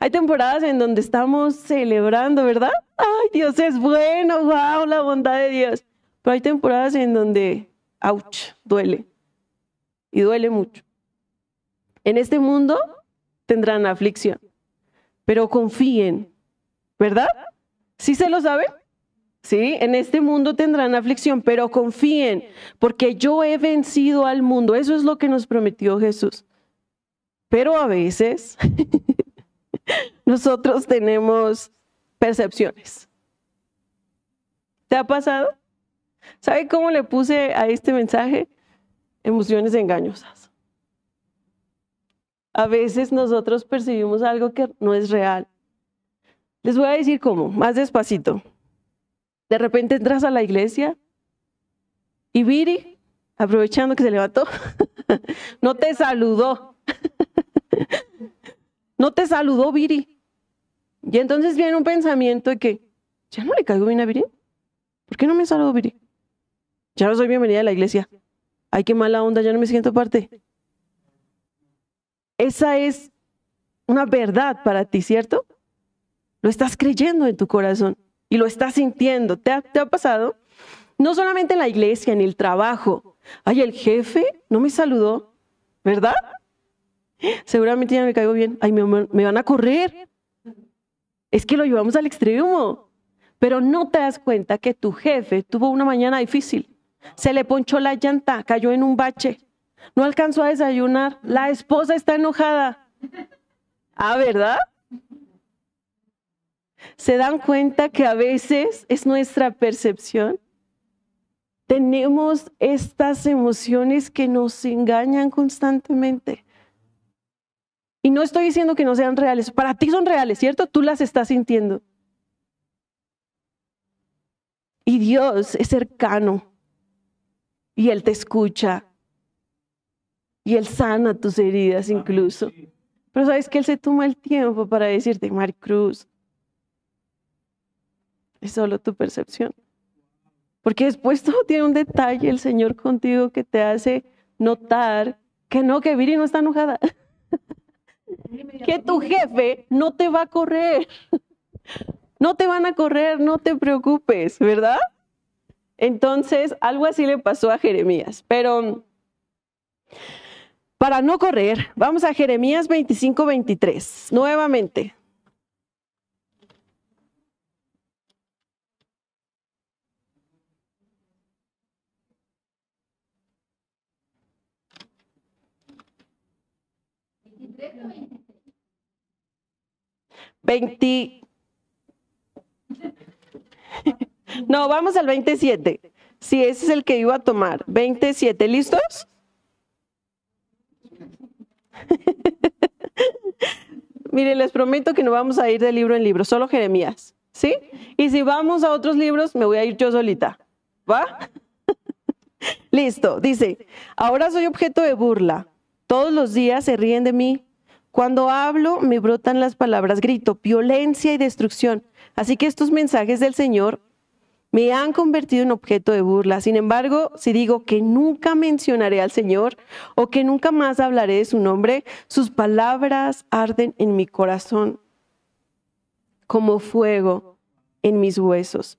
Hay temporadas en donde estamos celebrando, ¿verdad? Ay, Dios es bueno, wow, la bondad de Dios. Pero hay temporadas en donde, ouch, duele. Y duele mucho. En este mundo tendrán aflicción, pero confíen, ¿verdad? ¿Sí se lo saben? Sí, en este mundo tendrán aflicción, pero confíen, porque yo he vencido al mundo. Eso es lo que nos prometió Jesús. Pero a veces nosotros tenemos percepciones. ¿Te ha pasado? ¿Sabe cómo le puse a este mensaje? Emociones engañosas. A veces nosotros percibimos algo que no es real. Les voy a decir cómo, más despacito. De repente entras a la iglesia y Viri, aprovechando que se levantó, no te saludó. no te saludó Viri. Y entonces viene un pensamiento de que, ya no le caigo bien a Viri. ¿Por qué no me saludó Viri? Ya no soy bienvenida a la iglesia. Ay, qué mala onda, ya no me siento parte. Esa es una verdad para ti, ¿cierto? Lo estás creyendo en tu corazón y lo estás sintiendo. ¿Te ha, pasado? No solamente en la iglesia, en el trabajo. Ay, el jefe no me saludó, ¿verdad? Seguramente ya me caigo bien. Ay, me van a correr. Es que lo llevamos al extremo. Pero no te das cuenta que tu jefe tuvo una mañana difícil. Se le ponchó la llanta, cayó en un bache. No alcanzó a desayunar. La esposa está enojada. Ah, ¿verdad? ¿Se dan cuenta que a veces es nuestra percepción? Tenemos estas emociones que nos engañan constantemente. Y no estoy diciendo que no sean reales. Para ti son reales, ¿cierto? Tú las estás sintiendo. Y Dios es cercano. Y Él te escucha. Y Él sana tus heridas incluso. Pero sabes que Él se toma el tiempo para decirte, Maricruz, es solo tu percepción. Porque después todo tiene un detalle el Señor contigo que te hace notar que no, que Viri no está enojada. que tu jefe no te va a correr. No te van a correr, no te preocupes, ¿verdad? Entonces, algo así le pasó a Jeremías. Pero para no correr, vamos a Jeremías 25, 23, nuevamente. 20. No, vamos al 27. Sí, ese es el que iba a tomar. 27, ¿listos? Mire, les prometo que no vamos a ir de libro en libro, solo Jeremías. ¿Sí? Y si vamos a otros libros, me voy a ir yo solita. ¿Va? Listo, dice, ahora soy objeto de burla. Todos los días se ríen de mí, cuando hablo, me brotan las palabras, grito, violencia y destrucción. Así que estos mensajes del Señor me han convertido en objeto de burla. Sin embargo, si digo que nunca mencionaré al Señor o que nunca más hablaré de su nombre, sus palabras arden en mi corazón como fuego en mis huesos.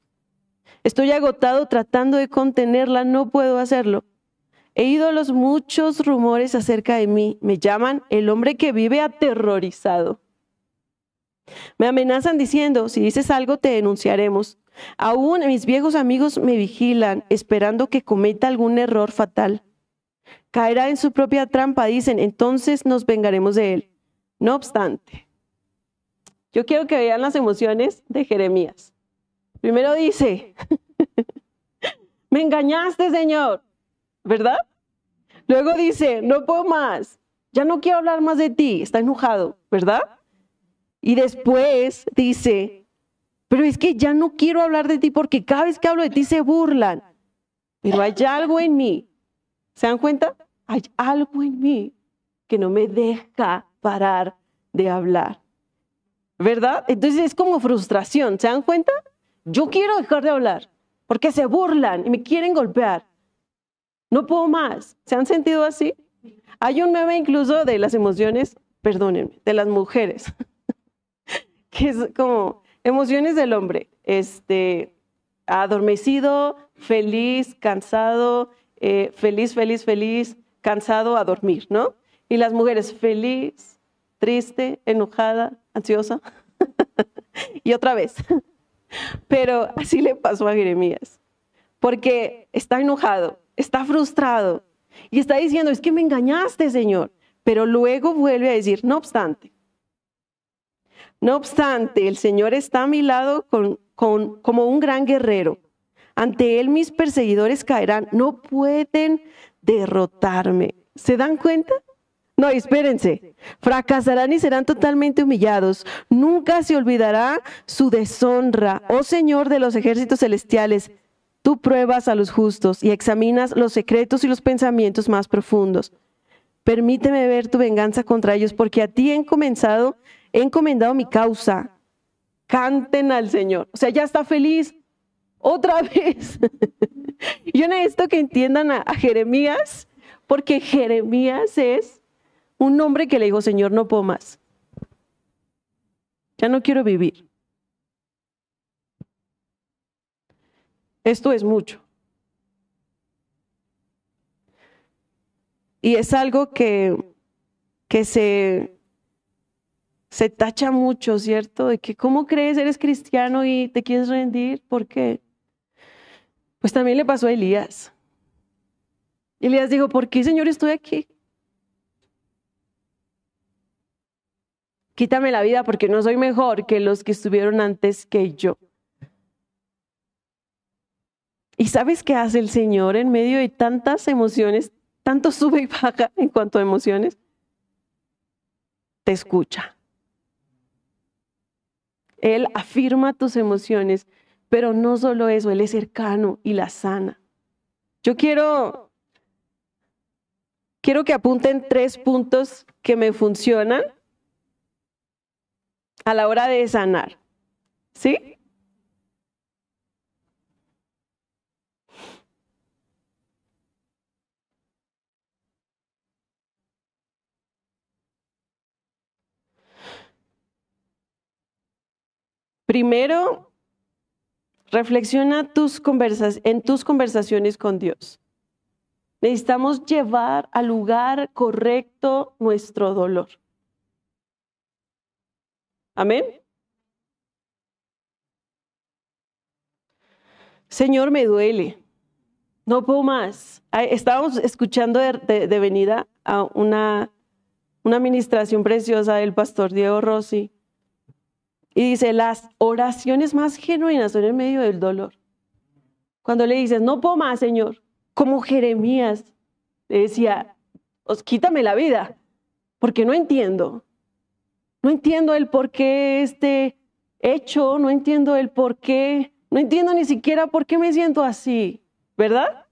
Estoy agotado tratando de contenerla, no puedo hacerlo. He oído los muchos rumores acerca de mí. Me llaman el hombre que vive aterrorizado. Me amenazan diciendo, si dices algo te denunciaremos. Aún mis viejos amigos me vigilan, esperando que cometa algún error fatal. Caerá en su propia trampa, dicen, entonces nos vengaremos de él. No obstante, yo quiero que vean las emociones de Jeremías. Primero dice, me engañaste, Señor, ¿verdad? Luego dice, no puedo más, ya no quiero hablar más de ti, está enojado, ¿verdad? Y después dice, pero es que ya no quiero hablar de ti porque cada vez que hablo de ti se burlan. Pero hay algo en mí. ¿Se dan cuenta? Hay algo en mí que no me deja parar de hablar. ¿Verdad? Entonces es como frustración. ¿Se dan cuenta? Yo quiero dejar de hablar porque se burlan y me quieren golpear. No puedo más. ¿Se han sentido así? Hay un meme incluso de las emociones, perdónenme, de las mujeres, que es como emociones del hombre, este, adormecido, feliz, cansado, eh, feliz, feliz, feliz, cansado a dormir, ¿no? Y las mujeres feliz, triste, enojada, ansiosa. y otra vez. Pero así le pasó a Jeremías, porque está enojado, está frustrado y está diciendo, es que me engañaste, Señor. Pero luego vuelve a decir, no obstante, no obstante, el Señor está a mi lado como un gran guerrero. Ante Él mis perseguidores caerán. No pueden derrotarme. ¿Se dan cuenta? No, espérense. Fracasarán y serán totalmente humillados. Nunca se olvidará su deshonra. Oh Señor de los ejércitos celestiales, tú pruebas a los justos y examinas los secretos y los pensamientos más profundos. Permíteme ver tu venganza contra ellos, porque a ti he comenzado he encomendado mi causa. Canten al Señor. O sea, ya está feliz. Otra vez. Yo necesito que entiendan a, Jeremías, porque Jeremías es un hombre que le dijo, Señor, no puedo más. Ya no quiero vivir. Esto es mucho. Y es algo que, que se, se tacha mucho, ¿cierto? De que, ¿cómo crees? Eres cristiano y te quieres rendir. ¿Por qué? Pues también le pasó a Elías. Elías dijo, ¿por qué, Señor, estoy aquí? Quítame la vida porque no soy mejor que los que estuvieron antes que yo. ¿Y sabes qué hace el Señor en medio de tantas emociones, tanto sube y baja en cuanto a emociones? Te escucha. Él afirma tus emociones, pero no solo eso, Él es cercano y la sana. Yo quiero, quiero que apunten tres puntos que me funcionan a la hora de sanar. ¿Sí? Primero, reflexiona tus en tus conversaciones con Dios. Necesitamos llevar al lugar correcto nuestro dolor. Amén. Señor, me duele. No puedo más. Estábamos escuchando de, venida a una, una administración preciosa del pastor Diego Rossi y dice, las oraciones más genuinas son en medio del dolor. Cuando le dices, no puedo más, Señor, como Jeremías le decía, os quítame la vida, porque no entiendo. No entiendo el por qué este hecho, no entiendo el por qué, no entiendo ni siquiera por qué me siento así, ¿verdad?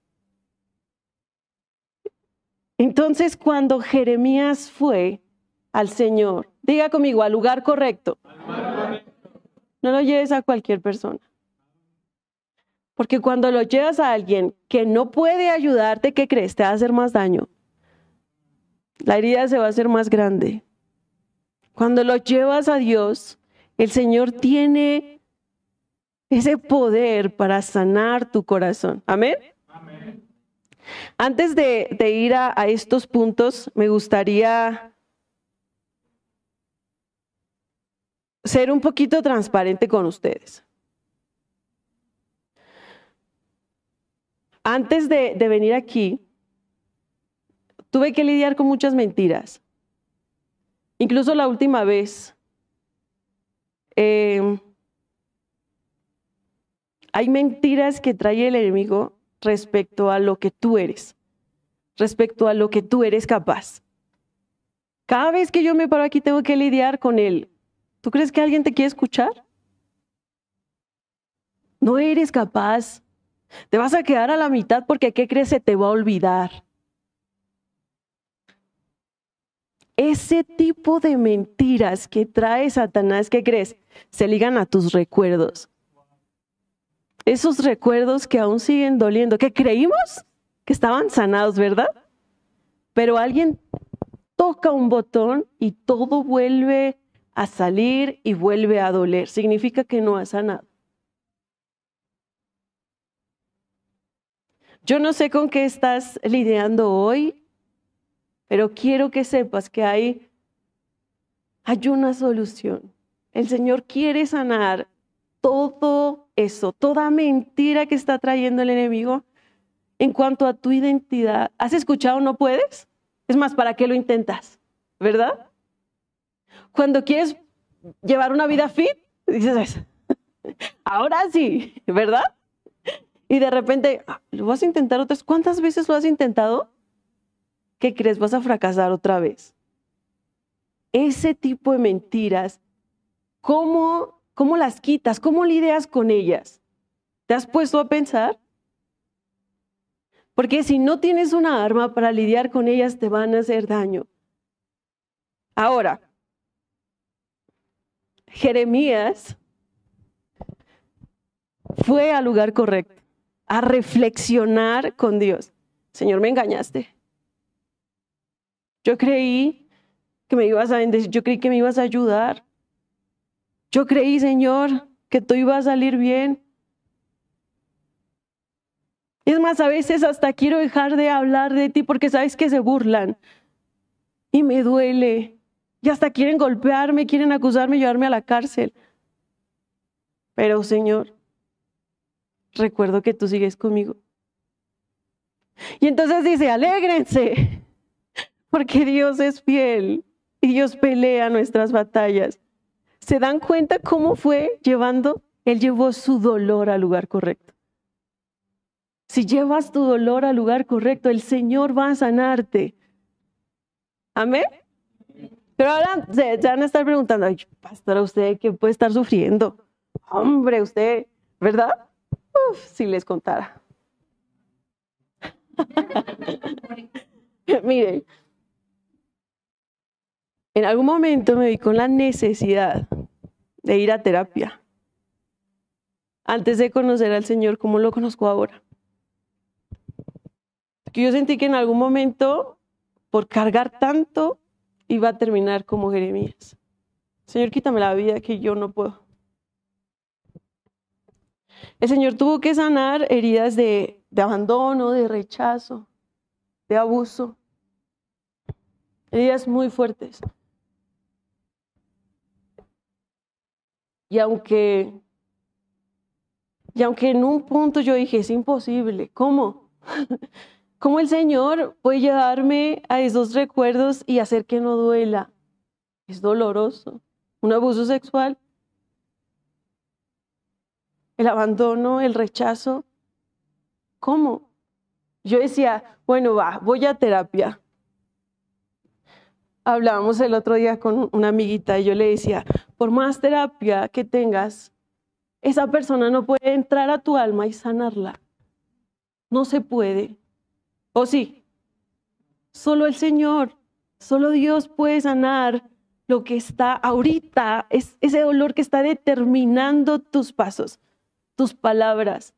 Entonces, cuando Jeremías fue al Señor, diga conmigo, al lugar correcto. No lo lleves a cualquier persona. Porque cuando lo llevas a alguien que no puede ayudarte, ¿qué crees? Te va a hacer más daño. La herida se va a hacer más grande. Cuando lo llevas a Dios, el Señor tiene ese poder para sanar tu corazón. Amén. Antes de, de ir a, a estos puntos, me gustaría ser un poquito transparente con ustedes. Antes de, venir aquí, tuve que lidiar con muchas mentiras. Incluso la última vez, eh, hay mentiras que trae el enemigo respecto a lo que tú eres, respecto a lo que tú eres capaz. Cada vez que yo me paro aquí tengo que lidiar con él. ¿Tú crees que alguien te quiere escuchar? No eres capaz. Te vas a quedar a la mitad porque ¿qué crees? Se te va a olvidar. Ese tipo de mentiras que trae Satanás, ¿qué crees? Se ligan a tus recuerdos. Esos recuerdos que aún siguen doliendo, que creímos que estaban sanados, ¿verdad? Pero alguien toca un botón y todo vuelve a salir y vuelve a doler. Significa que no ha sanado. Yo no sé con qué estás lidiando hoy, pero quiero que sepas que hay, hay una solución. El Señor quiere sanar todo eso, toda mentira que está trayendo el enemigo en cuanto a tu identidad. ¿Has escuchado no puedes? Es más, ¿para qué lo intentas? ¿Verdad? Cuando quieres llevar una vida fit, dices, ahora sí, ¿verdad? Y de repente, ah, lo vas a intentar otras. ¿Cuántas veces lo has intentado? ¿Qué crees? Vas a fracasar otra vez. Ese tipo de mentiras, ¿cómo, cómo las quitas? ¿Cómo lidias con ellas? ¿Te has puesto a pensar? Porque si no tienes una arma para lidiar con ellas, te van a hacer daño. Ahora, Jeremías fue al lugar correcto, a reflexionar con Dios. Señor, me engañaste. Yo creí que me ibas a bendecir, yo creí que me ibas a ayudar. Yo creí, Señor, que tú ibas a salir bien. Es más, a veces hasta quiero dejar de hablar de ti porque sabes que se burlan y me duele. Y hasta quieren golpearme, quieren acusarme llevarme a la cárcel. Pero Señor, recuerdo que tú sigues conmigo. Y entonces dice, alégrense, porque Dios es fiel y Dios pelea nuestras batallas. ¿Se dan cuenta cómo fue llevando? Él llevó su dolor al lugar correcto. Si llevas tu dolor al lugar correcto, el Señor va a sanarte. Amén. Pero ahora se, van a estar preguntando, Ay, pastora, ¿usted qué puede estar sufriendo? Hombre, usted, ¿verdad? Uf, si les contara. Mire, en algún momento me vi con la necesidad de ir a terapia. Antes de conocer al Señor como lo conozco ahora. Porque yo sentí que en algún momento, por cargar tanto, iba a terminar como Jeremías. Señor, quítame la vida que yo no puedo. El Señor tuvo que sanar heridas de, de abandono, de rechazo, de abuso. Heridas muy fuertes. Y aunque, y aunque en un punto yo dije, es imposible, ¿cómo? ¿Cómo el Señor puede llevarme a esos recuerdos y hacer que no duela? Es doloroso. Un abuso sexual, el abandono, el rechazo. ¿Cómo? Yo decía, bueno, va, voy a terapia. Hablábamos el otro día con una amiguita y yo le decía, por más terapia que tengas, esa persona no puede entrar a tu alma y sanarla. No se puede. ¿O sí? Solo el Señor, solo Dios puede sanar lo que está ahorita, es ese dolor que está determinando tus pasos, tus palabras.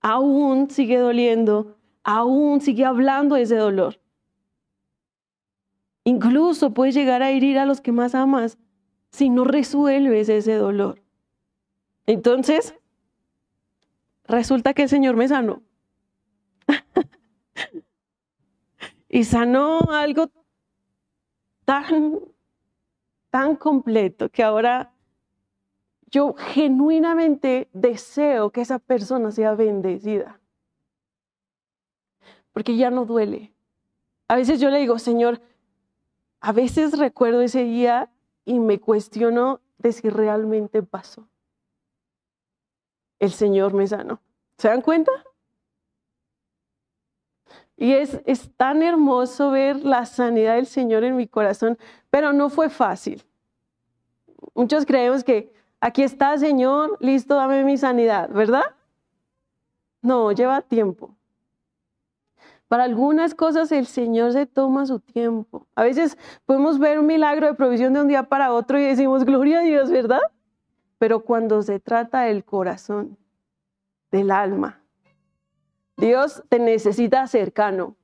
Aún sigue doliendo, aún sigue hablando ese dolor. Incluso puedes llegar a herir a los que más amas si no resuelves ese dolor. Entonces, resulta que el Señor me sanó. Y sanó algo tan, tan completo que ahora yo genuinamente deseo que esa persona sea bendecida. Porque ya no duele. A veces yo le digo, Señor, a veces recuerdo ese día y me cuestiono de si realmente pasó. El Señor me sanó. ¿Se dan cuenta? Y es, es tan hermoso ver la sanidad del Señor en mi corazón, pero no fue fácil. Muchos creemos que aquí está, Señor, listo, dame mi sanidad, ¿verdad? No, lleva tiempo. Para algunas cosas el Señor se toma su tiempo. A veces podemos ver un milagro de provisión de un día para otro y decimos, gloria a Dios, ¿verdad? Pero cuando se trata del corazón, del alma, Dios te necesita cercano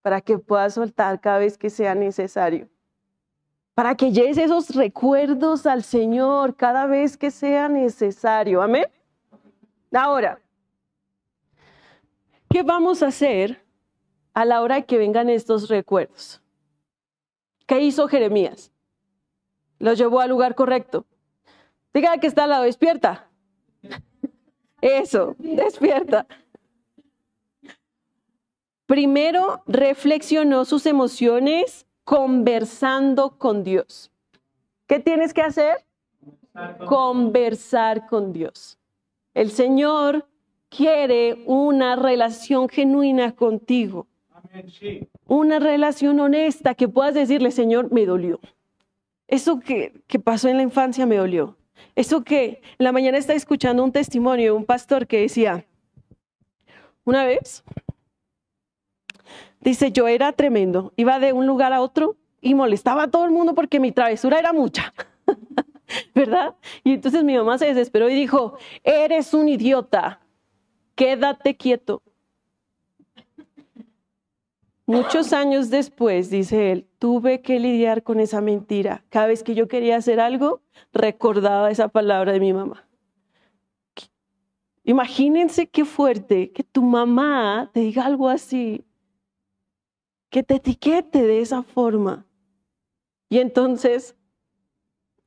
para que puedas soltar cada vez que sea necesario. Para que lleves esos recuerdos al Señor cada vez que sea necesario. Amén. Ahora, ¿qué vamos a hacer a la hora de que vengan estos recuerdos? ¿Qué hizo Jeremías? Los llevó al lugar correcto. Diga que está al lado, despierta. Eso, despierta. Primero reflexionó sus emociones conversando con Dios. ¿Qué tienes que hacer? Conversar con Dios. El Señor quiere una relación genuina contigo. Una relación honesta que puedas decirle, Señor, me dolió. Eso que, que pasó en la infancia me dolió. Eso que en la mañana está escuchando un testimonio de un pastor que decía, una vez Dice, yo era tremendo, iba de un lugar a otro y molestaba a todo el mundo porque mi travesura era mucha. ¿Verdad? Y entonces mi mamá se desesperó y dijo, eres un idiota, quédate quieto. Muchos años después, dice él, tuve que lidiar con esa mentira. Cada vez que yo quería hacer algo, recordaba esa palabra de mi mamá. Imagínense qué fuerte que tu mamá te diga algo así que te etiquete de esa forma. Y entonces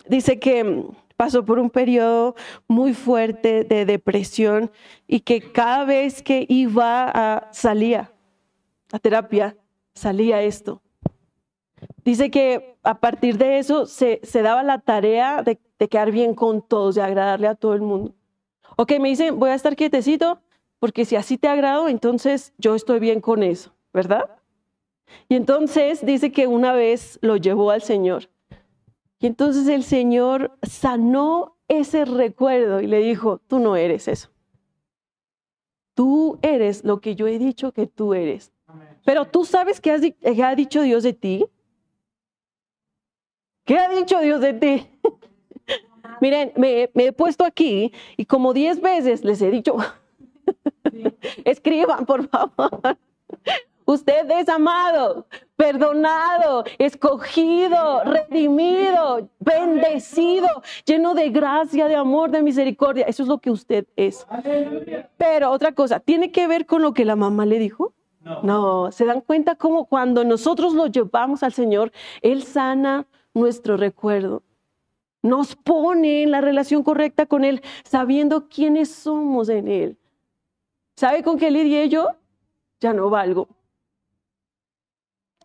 dice que pasó por un periodo muy fuerte de depresión y que cada vez que iba a salía a terapia, salía esto. Dice que a partir de eso se, daba la tarea de, de, quedar bien con todos, de agradarle a todo el mundo. Ok, me dicen, voy a estar quietecito, porque si así te agrado, entonces yo estoy bien con eso, ¿verdad? Y entonces dice que una vez lo llevó al Señor. Y entonces el Señor sanó ese recuerdo y le dijo, tú no eres eso. Tú eres lo que yo he dicho que tú eres. Pero tú sabes qué, ha dicho Dios de ti. ¿Qué ha dicho Dios de ti? Miren, me, me, he puesto aquí y como diez veces les he dicho, escriban por favor. Usted es amado, perdonado, escogido, redimido, bendecido, lleno de gracia, de amor, de misericordia. Eso es lo que usted es. Pero otra cosa, ¿tiene que ver con lo que la mamá le dijo? No. no, se dan cuenta cómo cuando nosotros lo llevamos al Señor, Él sana nuestro recuerdo. Nos pone en la relación correcta con Él, sabiendo quiénes somos en Él. ¿Sabe con qué lidié yo? Ya no valgo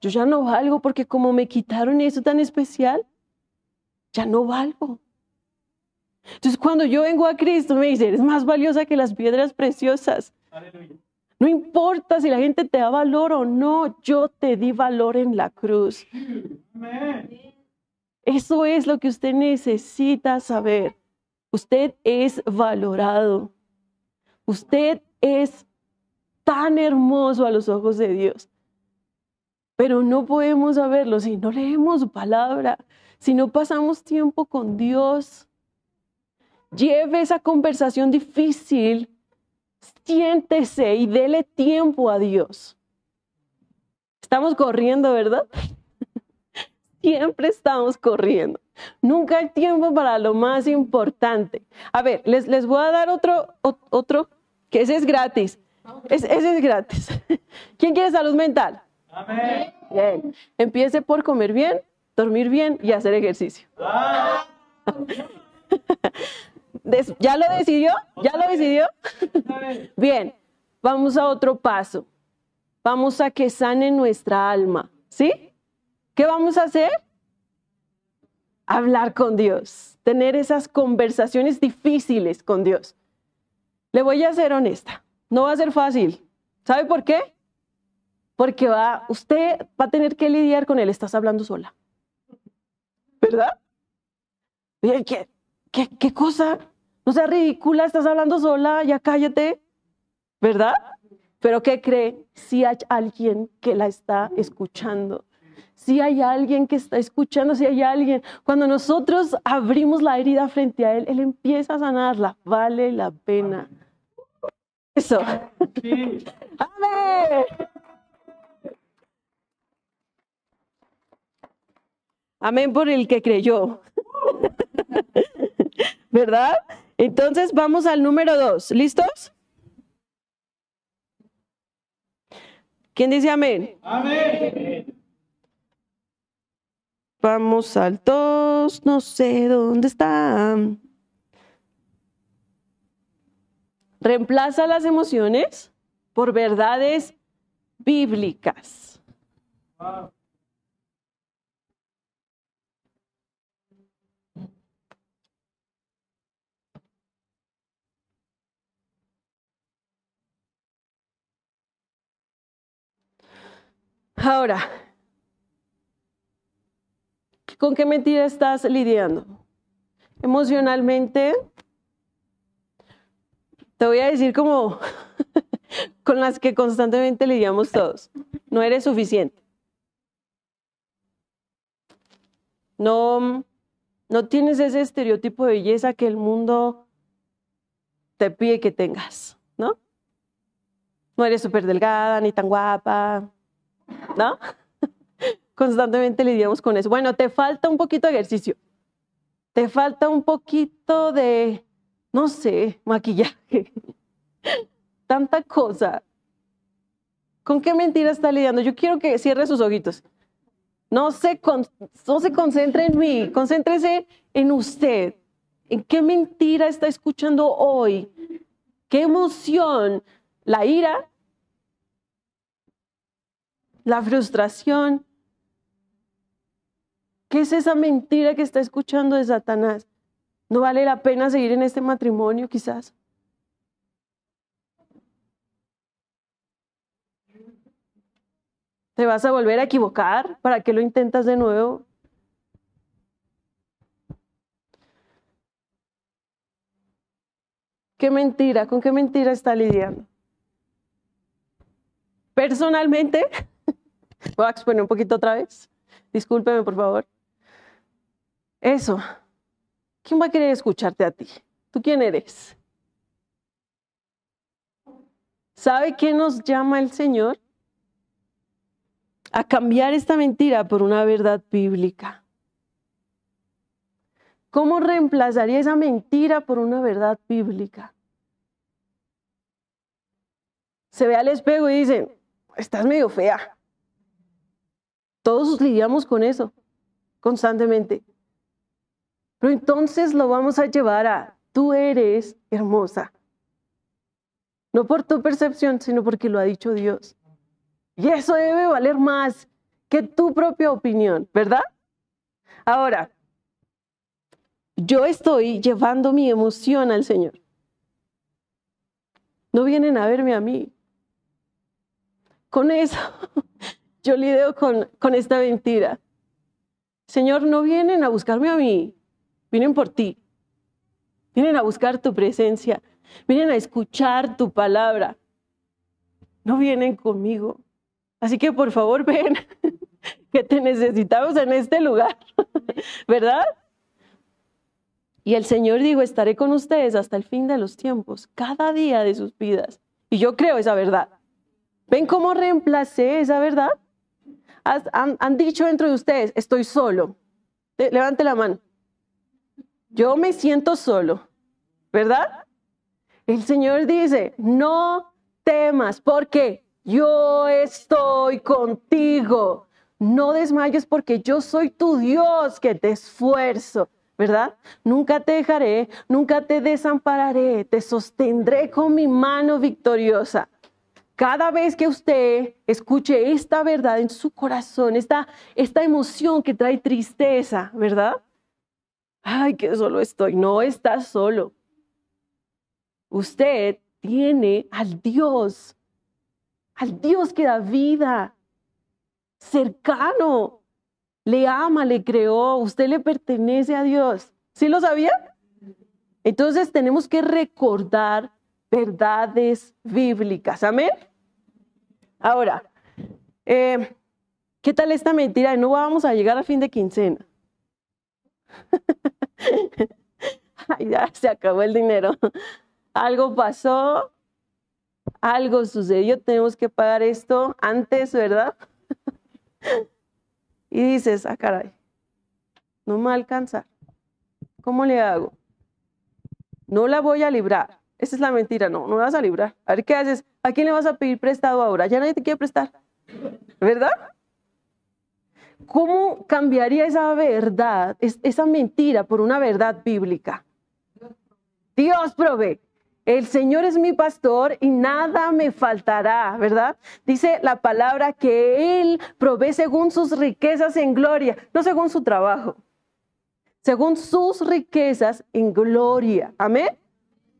yo ya no valgo porque como me quitaron eso tan especial, ya no valgo. Entonces cuando yo vengo a Cristo me dice, eres más valiosa que las piedras preciosas. No importa si la gente te da valor o no, yo te di valor en la cruz. Eso es lo que usted necesita saber. Usted es valorado. Usted es tan hermoso a los ojos de Dios. Pero no podemos saberlo si no leemos su palabra, si no pasamos tiempo con Dios. Lleve esa conversación difícil, siéntese y dele tiempo a Dios. Estamos corriendo, ¿verdad? Siempre estamos corriendo. Nunca hay tiempo para lo más importante. A ver, les, les voy a dar otro, otro, que ese es gratis. ese es gratis. ¿Quién quiere salud mental? Bien. Empiece por comer bien, dormir bien y hacer ejercicio. ¿Ya lo decidió? ¿Ya lo decidió? Bien, vamos a otro paso. Vamos a que sane nuestra alma. ¿Sí? ¿Qué vamos a hacer? Hablar con Dios, tener esas conversaciones difíciles con Dios. Le voy a ser honesta, no va a ser fácil. ¿Sabe por qué? Porque va, usted va a tener que lidiar con él, estás hablando sola. ¿Verdad? ¿Qué, qué, qué cosa? No seas ridícula, estás hablando sola, ya cállate. ¿Verdad? Pero ¿qué cree? Si hay alguien que la está escuchando. Si hay alguien que está escuchando, si hay alguien. Cuando nosotros abrimos la herida frente a él, él empieza a sanarla. Vale la pena. Eso. Amén. Amén por el que creyó. ¿Verdad? Entonces vamos al número dos. ¿Listos? ¿Quién dice amén? Amén. Vamos al dos. No sé dónde está. Reemplaza las emociones por verdades bíblicas. Ahora, ¿con qué mentira estás lidiando? Emocionalmente, te voy a decir como con las que constantemente lidiamos todos. No eres suficiente. No, no tienes ese estereotipo de belleza que el mundo te pide que tengas, ¿no? No eres súper delgada ni tan guapa, ¿no? Constantemente lidiamos con eso. Bueno, te falta un poquito de ejercicio. Te falta un poquito de, no sé, maquillaje. Tanta cosa. ¿Con qué mentira está lidiando? Yo quiero que cierre sus ojitos. No se, con- no se concentre en mí, concéntrese en usted. ¿En qué mentira está escuchando hoy? ¿Qué emoción? ¿La ira? ¿La frustración? ¿Qué es esa mentira que está escuchando de Satanás? ¿No vale la pena seguir en este matrimonio quizás? ¿Te vas a volver a equivocar? ¿Para qué lo intentas de nuevo? ¿Qué mentira? ¿Con qué mentira está lidiando? Personalmente, voy a exponer un poquito otra vez. Discúlpeme, por favor. Eso. ¿Quién va a querer escucharte a ti? ¿Tú quién eres? ¿Sabe qué nos llama el Señor? A cambiar esta mentira por una verdad bíblica. ¿Cómo reemplazaría esa mentira por una verdad bíblica? Se ve al espejo y dice, estás medio fea. Todos lidiamos con eso constantemente. Pero entonces lo vamos a llevar a, tú eres hermosa. No por tu percepción, sino porque lo ha dicho Dios. Y eso debe valer más que tu propia opinión, ¿verdad? Ahora, yo estoy llevando mi emoción al Señor. No vienen a verme a mí. Con eso, yo lidio con, con esta mentira. Señor, no vienen a buscarme a mí, vienen por ti. Vienen a buscar tu presencia, vienen a escuchar tu palabra. No vienen conmigo. Así que por favor ven, que te necesitamos en este lugar, ¿verdad? Y el Señor dijo, estaré con ustedes hasta el fin de los tiempos, cada día de sus vidas. Y yo creo esa verdad. ¿Ven cómo reemplacé esa verdad? Han, dicho dentro de ustedes, estoy solo. Le- Levante la mano. Yo me siento solo, ¿verdad? El Señor dice, no temas. ¿Por qué? yo estoy contigo. No desmayes porque yo soy tu Dios que te esfuerzo, ¿verdad? Nunca te dejaré, nunca te desampararé, te sostendré con mi mano victoriosa. Cada vez que usted escuche esta verdad en su corazón, esta, esta emoción que trae tristeza, ¿verdad? Ay, que solo estoy. No está solo. Usted tiene al Dios, al Dios que da vida, cercano, le ama, le creó, usted le pertenece a Dios. ¿Sí lo sabía? Entonces tenemos que recordar verdades bíblicas. Amén. Ahora, eh, ¿qué tal esta mentira? No vamos a llegar a fin de quincena. ya se acabó el dinero. Algo pasó, algo sucedió, tenemos que pagar esto antes, ¿verdad? y dices, ah, caray, no me alcanza. ¿Cómo le hago? No la voy a librar. Esa es la mentira, no, no la vas a librar. A ver qué haces. ¿A quién le vas a pedir prestado ahora? Ya nadie te quiere prestar. ¿Verdad? ¿Cómo cambiaría esa verdad, esa mentira por una verdad bíblica? Dios provee. El Señor es mi pastor y nada me faltará, ¿verdad? Dice la palabra que Él provee según sus riquezas en gloria, no según su trabajo, según sus riquezas en gloria. Amén.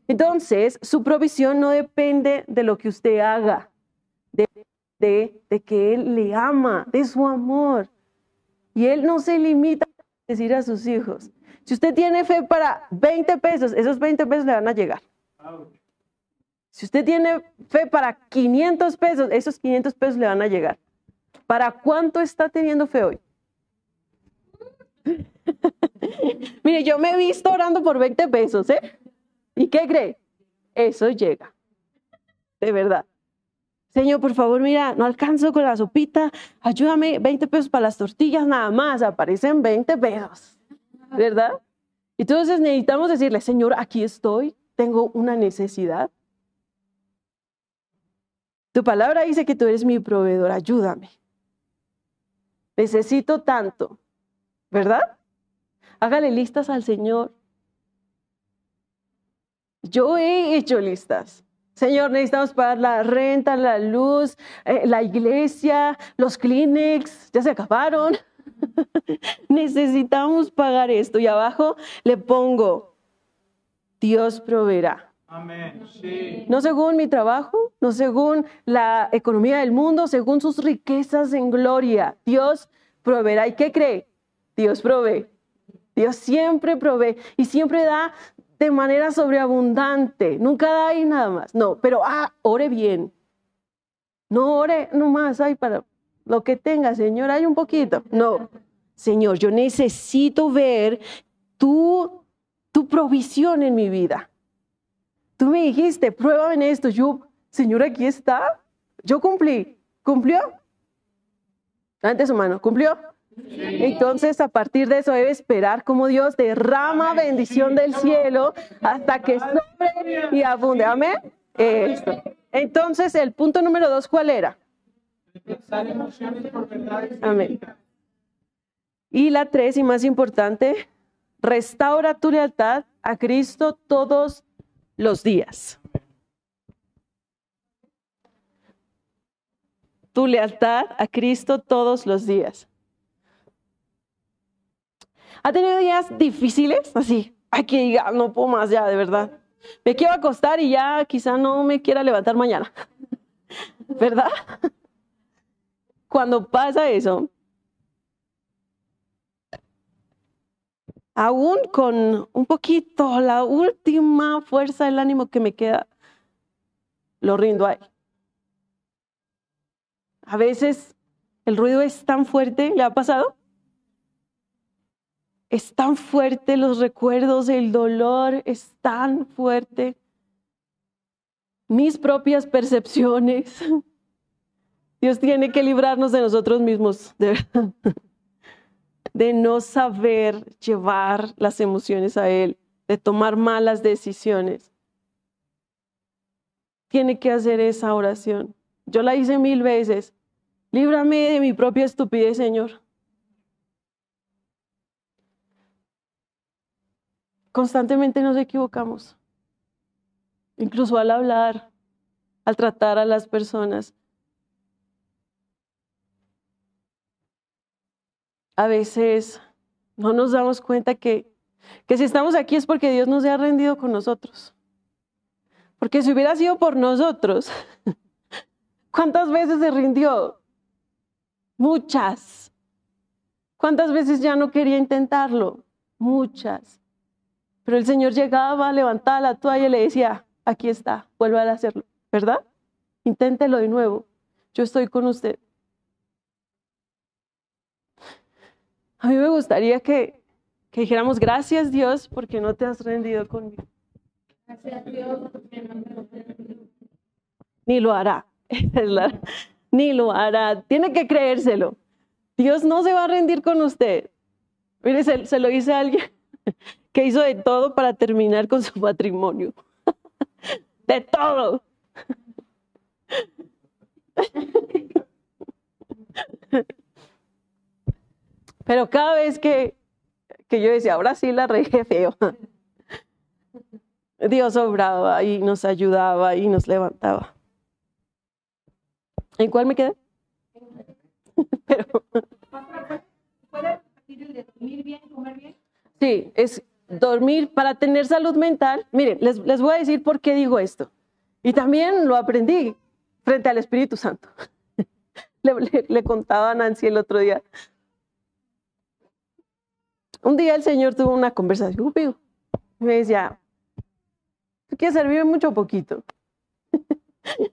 Entonces, su provisión no depende de lo que usted haga, de, de que Él le ama, de su amor. Y Él no se limita a decir a sus hijos, si usted tiene fe para 20 pesos, esos 20 pesos le van a llegar. Si usted tiene fe para 500 pesos, esos 500 pesos le van a llegar. ¿Para cuánto está teniendo fe hoy? Mire, yo me he visto orando por 20 pesos, ¿eh? ¿Y qué cree? Eso llega. De verdad. Señor, por favor, mira, no alcanzo con la sopita, ayúdame, 20 pesos para las tortillas nada más, aparecen 20 pesos, ¿verdad? Entonces necesitamos decirle, Señor, aquí estoy, tengo una necesidad. Tu palabra dice que tú eres mi proveedor, ayúdame. Necesito tanto, ¿verdad? Hágale listas al Señor. Yo he hecho listas. Señor, necesitamos pagar la renta, la luz, eh, la iglesia, los clinics, ya se acabaron. necesitamos pagar esto. Y abajo le pongo, Dios proveerá. Amén. No según mi trabajo, no según la economía del mundo, según sus riquezas en gloria. Dios proveerá. ¿Y qué cree? Dios provee. Dios siempre provee y siempre da de manera sobreabundante. Nunca da ahí nada más. No, pero ah, ore bien. No ore nomás, ay, para lo que tenga, Señor, hay un poquito. No, Señor, yo necesito ver tu, tu provisión en mi vida. Tú me dijiste, pruébame en esto. Yo, Señor, aquí está. Yo cumplí. ¿Cumplió? Antes su mano, ¿cumplió? Entonces, a partir de eso debe esperar como Dios derrama bendición del cielo hasta que sobre y abunde. Amén. Esto. Entonces, el punto número dos, ¿cuál era? Amén. Y la tres, y más importante, restaura tu lealtad a Cristo todos los días. Tu lealtad a Cristo todos los días. ¿Ha tenido días difíciles? Así, hay que diga, no puedo más ya, de verdad. Me quiero acostar y ya quizá no me quiera levantar mañana. ¿Verdad? Cuando pasa eso, aún con un poquito, la última fuerza del ánimo que me queda, lo rindo a él. A veces el ruido es tan fuerte, ¿le ha pasado? Es tan fuerte los recuerdos, el dolor es tan fuerte. Mis propias percepciones. Dios tiene que librarnos de nosotros mismos, de. De no saber llevar las emociones a Él, de tomar malas decisiones. Tiene que hacer esa oración. Yo la hice mil veces. Líbrame de mi propia estupidez, Señor. Constantemente nos equivocamos, incluso al hablar, al tratar a las personas. A veces no nos damos cuenta que, que si estamos aquí es porque Dios nos ha rendido con nosotros. Porque si hubiera sido por nosotros, ¿cuántas veces se rindió? Muchas. ¿Cuántas veces ya no quería intentarlo? Muchas. Pero el Señor llegaba, levantaba la toalla y le decía, aquí está, vuelva a hacerlo, ¿verdad? Inténtelo de nuevo. Yo estoy con usted. A mí me gustaría que, que dijéramos gracias Dios porque no te has rendido conmigo. Gracias Dios. Ni lo hará. Ni lo hará. Tiene que creérselo. Dios no se va a rendir con usted. Mire, se, se lo dice a alguien que hizo de todo para terminar con su matrimonio. De todo. Pero cada vez que, que yo decía, ahora sí la regué feo, Dios obraba y nos ayudaba y nos levantaba. ¿En cuál me quedé? Pero ¿Puede repetir el de dormir bien, comer bien? sí, es dormir para tener salud mental. Miren, les, les voy a decir por qué digo esto. Y también lo aprendí frente al Espíritu Santo. Le, le- le contaba a Nancy el otro día. Un día el Señor tuvo una conversación conmigo. Me decía, ¿tú quieres servir mucho o poquito?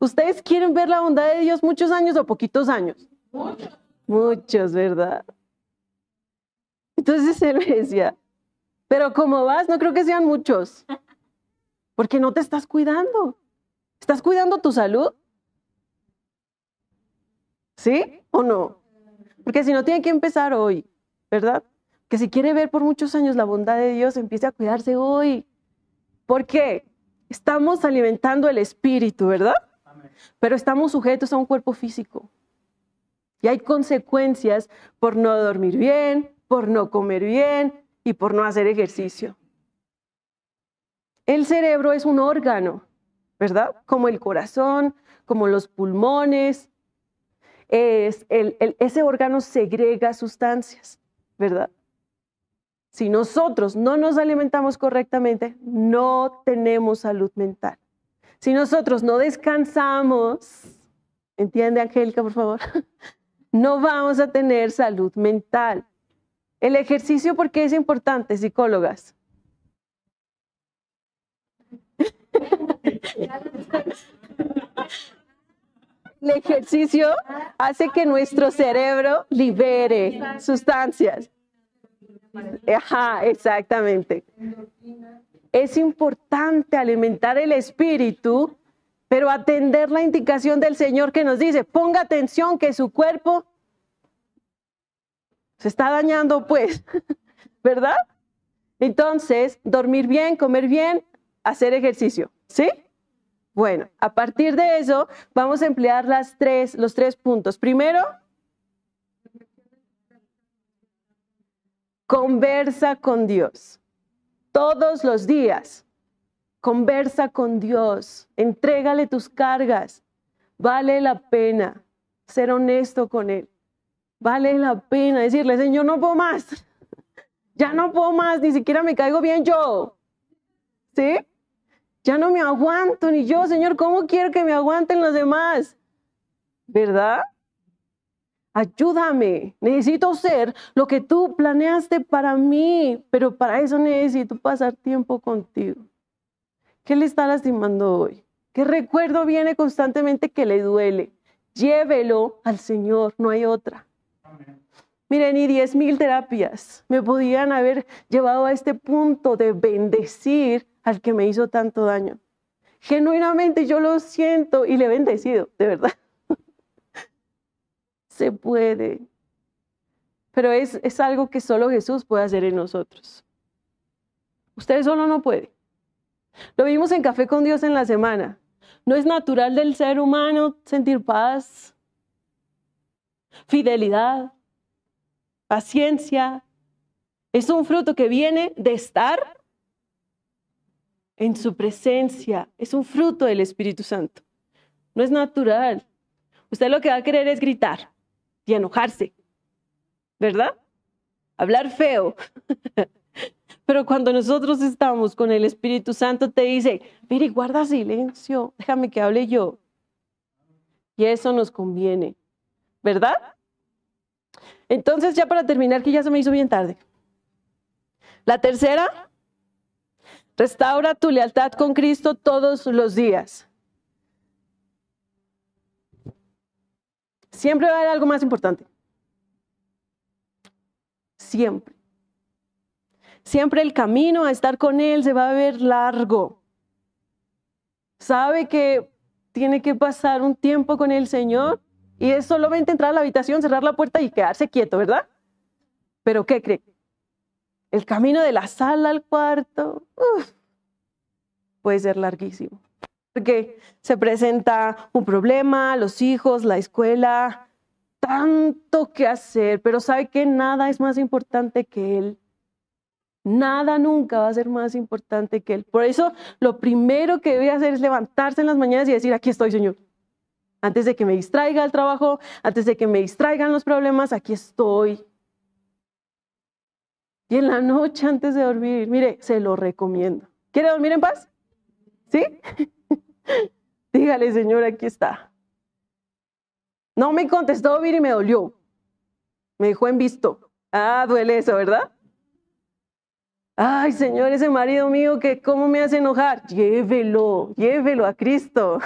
¿Ustedes quieren ver la bondad de Dios muchos años o poquitos años? Mucho. Muchos, ¿verdad? Entonces él me decía, pero como vas, no creo que sean muchos, porque no te estás cuidando. ¿Estás cuidando tu salud? ¿Sí o no? Porque si no, tiene que empezar hoy, ¿verdad? Que si quiere ver por muchos años la bondad de Dios, empiece a cuidarse hoy. ¿Por qué? Estamos alimentando el espíritu, ¿verdad? Pero estamos sujetos a un cuerpo físico. Y hay consecuencias por no dormir bien, por no comer bien y por no hacer ejercicio. El cerebro es un órgano, ¿verdad? Como el corazón, como los pulmones. Es el- el- ese órgano segrega sustancias, ¿verdad? Si nosotros no nos alimentamos correctamente, no tenemos salud mental. Si nosotros no descansamos, ¿entiende, Angélica, por favor? No vamos a tener salud mental. El ejercicio, ¿por qué es importante, psicólogas? El ejercicio hace que nuestro cerebro libere sustancias. Ajá, exactamente. Es importante alimentar el espíritu, pero atender la indicación del Señor que nos dice, ponga atención que su cuerpo se está dañando, pues, ¿verdad? Entonces, dormir bien, comer bien, hacer ejercicio, ¿sí? Bueno, a partir de eso vamos a emplear las tres, los tres puntos. Primero, conversa con Dios. Todos los días, conversa con Dios. Entrégale tus cargas. Vale la pena ser honesto con Él. Vale la pena decirle, Señor, no puedo más. Ya no puedo más, ni siquiera me caigo bien yo. ¿Sí? Ya no me aguanto ni yo, Señor, ¿cómo quiero que me aguanten los demás? ¿Verdad? Ayúdame, necesito ser lo que tú planeaste para mí, pero para eso necesito pasar tiempo contigo. ¿Qué le está lastimando hoy? ¿Qué recuerdo viene constantemente que le duele? Llévelo al Señor, no hay otra. Miren, diez mil terapias me podían haber llevado a este punto de bendecir al que me hizo tanto daño. Genuinamente yo lo siento y le he bendecido, de verdad. Se puede. Pero es, es algo que solo Jesús puede hacer en nosotros. Usted solo no puede. Lo vimos en Café con Dios en la semana. No es natural del ser humano sentir paz, fidelidad, paciencia. Es un fruto que viene de estar en su presencia. Es un fruto del Espíritu Santo. No es natural. Usted lo que va a querer es gritar y enojarse, ¿verdad? Hablar feo. Pero cuando nosotros estamos con el Espíritu Santo, te dice, mire, guarda silencio, déjame que hable yo. Y eso nos conviene, ¿verdad? Entonces, ya para terminar, que ya se me hizo bien tarde. La tercera, restaura tu lealtad con Cristo todos los días. Siempre va a haber algo más importante. Siempre. Siempre el camino a estar con Él se va a ver largo. Sabe que tiene que pasar un tiempo con el Señor y es solamente entrar a la habitación, cerrar la puerta y quedarse quieto, ¿verdad? Pero ¿qué cree? El camino de la sala al cuarto puede ser larguísimo. Porque se presenta un problema, los hijos, la escuela, tanto que hacer, pero sabe que nada es más importante que Él. Nada nunca va a ser más importante que Él. Por eso lo primero que debe hacer es levantarse en las mañanas y decir, aquí estoy, Señor. Antes de que me distraiga el trabajo, antes de que me distraigan los problemas, aquí estoy. Y en la noche antes de dormir, mire, se lo recomiendo. ¿Quiere dormir en paz? ¿Sí? Dígale, Señor, aquí está. No me contestó bien y me dolió. Me dejó en visto. Ah, duele eso, ¿verdad? Ay, Señor, ese marido mío que cómo me hace enojar. Llévelo, llévelo a Cristo.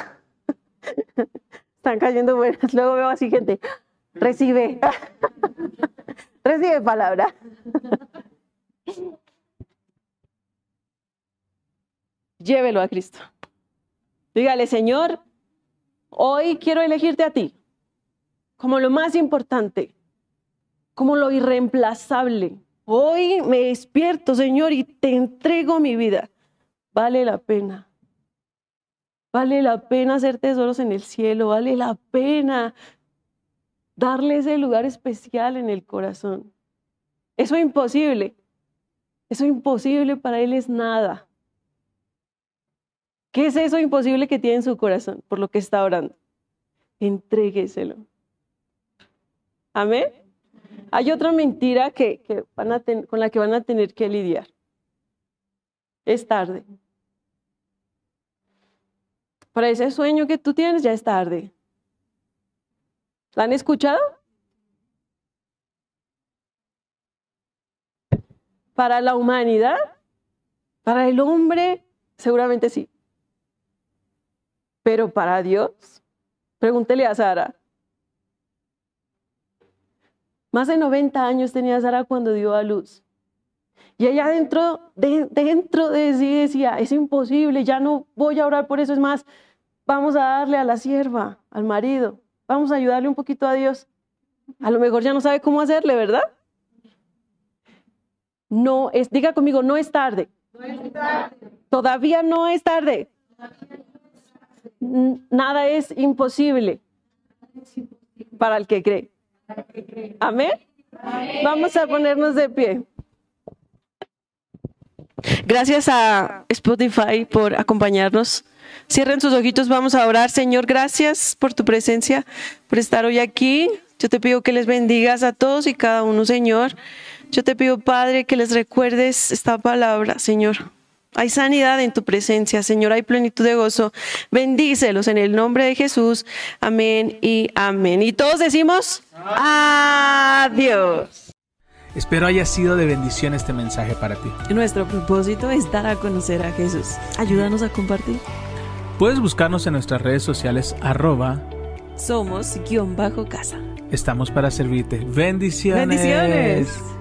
Están cayendo buenas. Luego veo así gente. Recibe. Recibe palabra. Llévelo a Cristo. Dígale, Señor, hoy quiero elegirte a ti como lo más importante, como lo irreemplazable. Hoy me despierto, Señor, y te entrego mi vida. Vale la pena. Vale la pena hacer tesoros en el cielo. Vale la pena darle ese lugar especial en el corazón. Eso es imposible. Eso imposible para Él es nada. ¿Qué es eso imposible que tiene en su corazón por lo que está orando? Entrégueselo. Amén. Hay otra mentira que, van a con la que van a tener que lidiar. Es tarde. Para ese sueño que tú tienes ya es tarde. ¿La han escuchado? Para la humanidad, para el hombre, seguramente sí. Pero para Dios, pregúntele a Sara. Más de 90 años tenía Sara cuando dio a luz. Y ella dentro de, dentro de sí decía, es imposible, ya no voy a orar por eso, es más, vamos a darle a la sierva, al marido, vamos a ayudarle un poquito a Dios. A lo mejor ya no sabe cómo hacerle, ¿verdad? No es, diga conmigo, no es tarde. No es tarde. Todavía no es tarde. Nada es imposible para el que cree. Amén. Vamos a ponernos de pie. Gracias a Spotify por acompañarnos. Cierren sus ojitos, vamos a orar. Señor, gracias por tu presencia, por estar hoy aquí. Yo te pido que les bendigas a todos y cada uno, Señor. Yo te pido, Padre, que les recuerdes esta palabra, Señor. Hay sanidad en tu presencia, Señor, hay plenitud de gozo. Bendícelos en el nombre de Jesús. Amén y amén. Y todos decimos, adiós. Espero haya sido de bendición este mensaje para ti. Nuestro propósito es dar a conocer a Jesús. Ayúdanos a compartir. Puedes buscarnos en nuestras redes sociales arroba somos guion bajo casa. Estamos para servirte. Bendiciones. Bendiciones.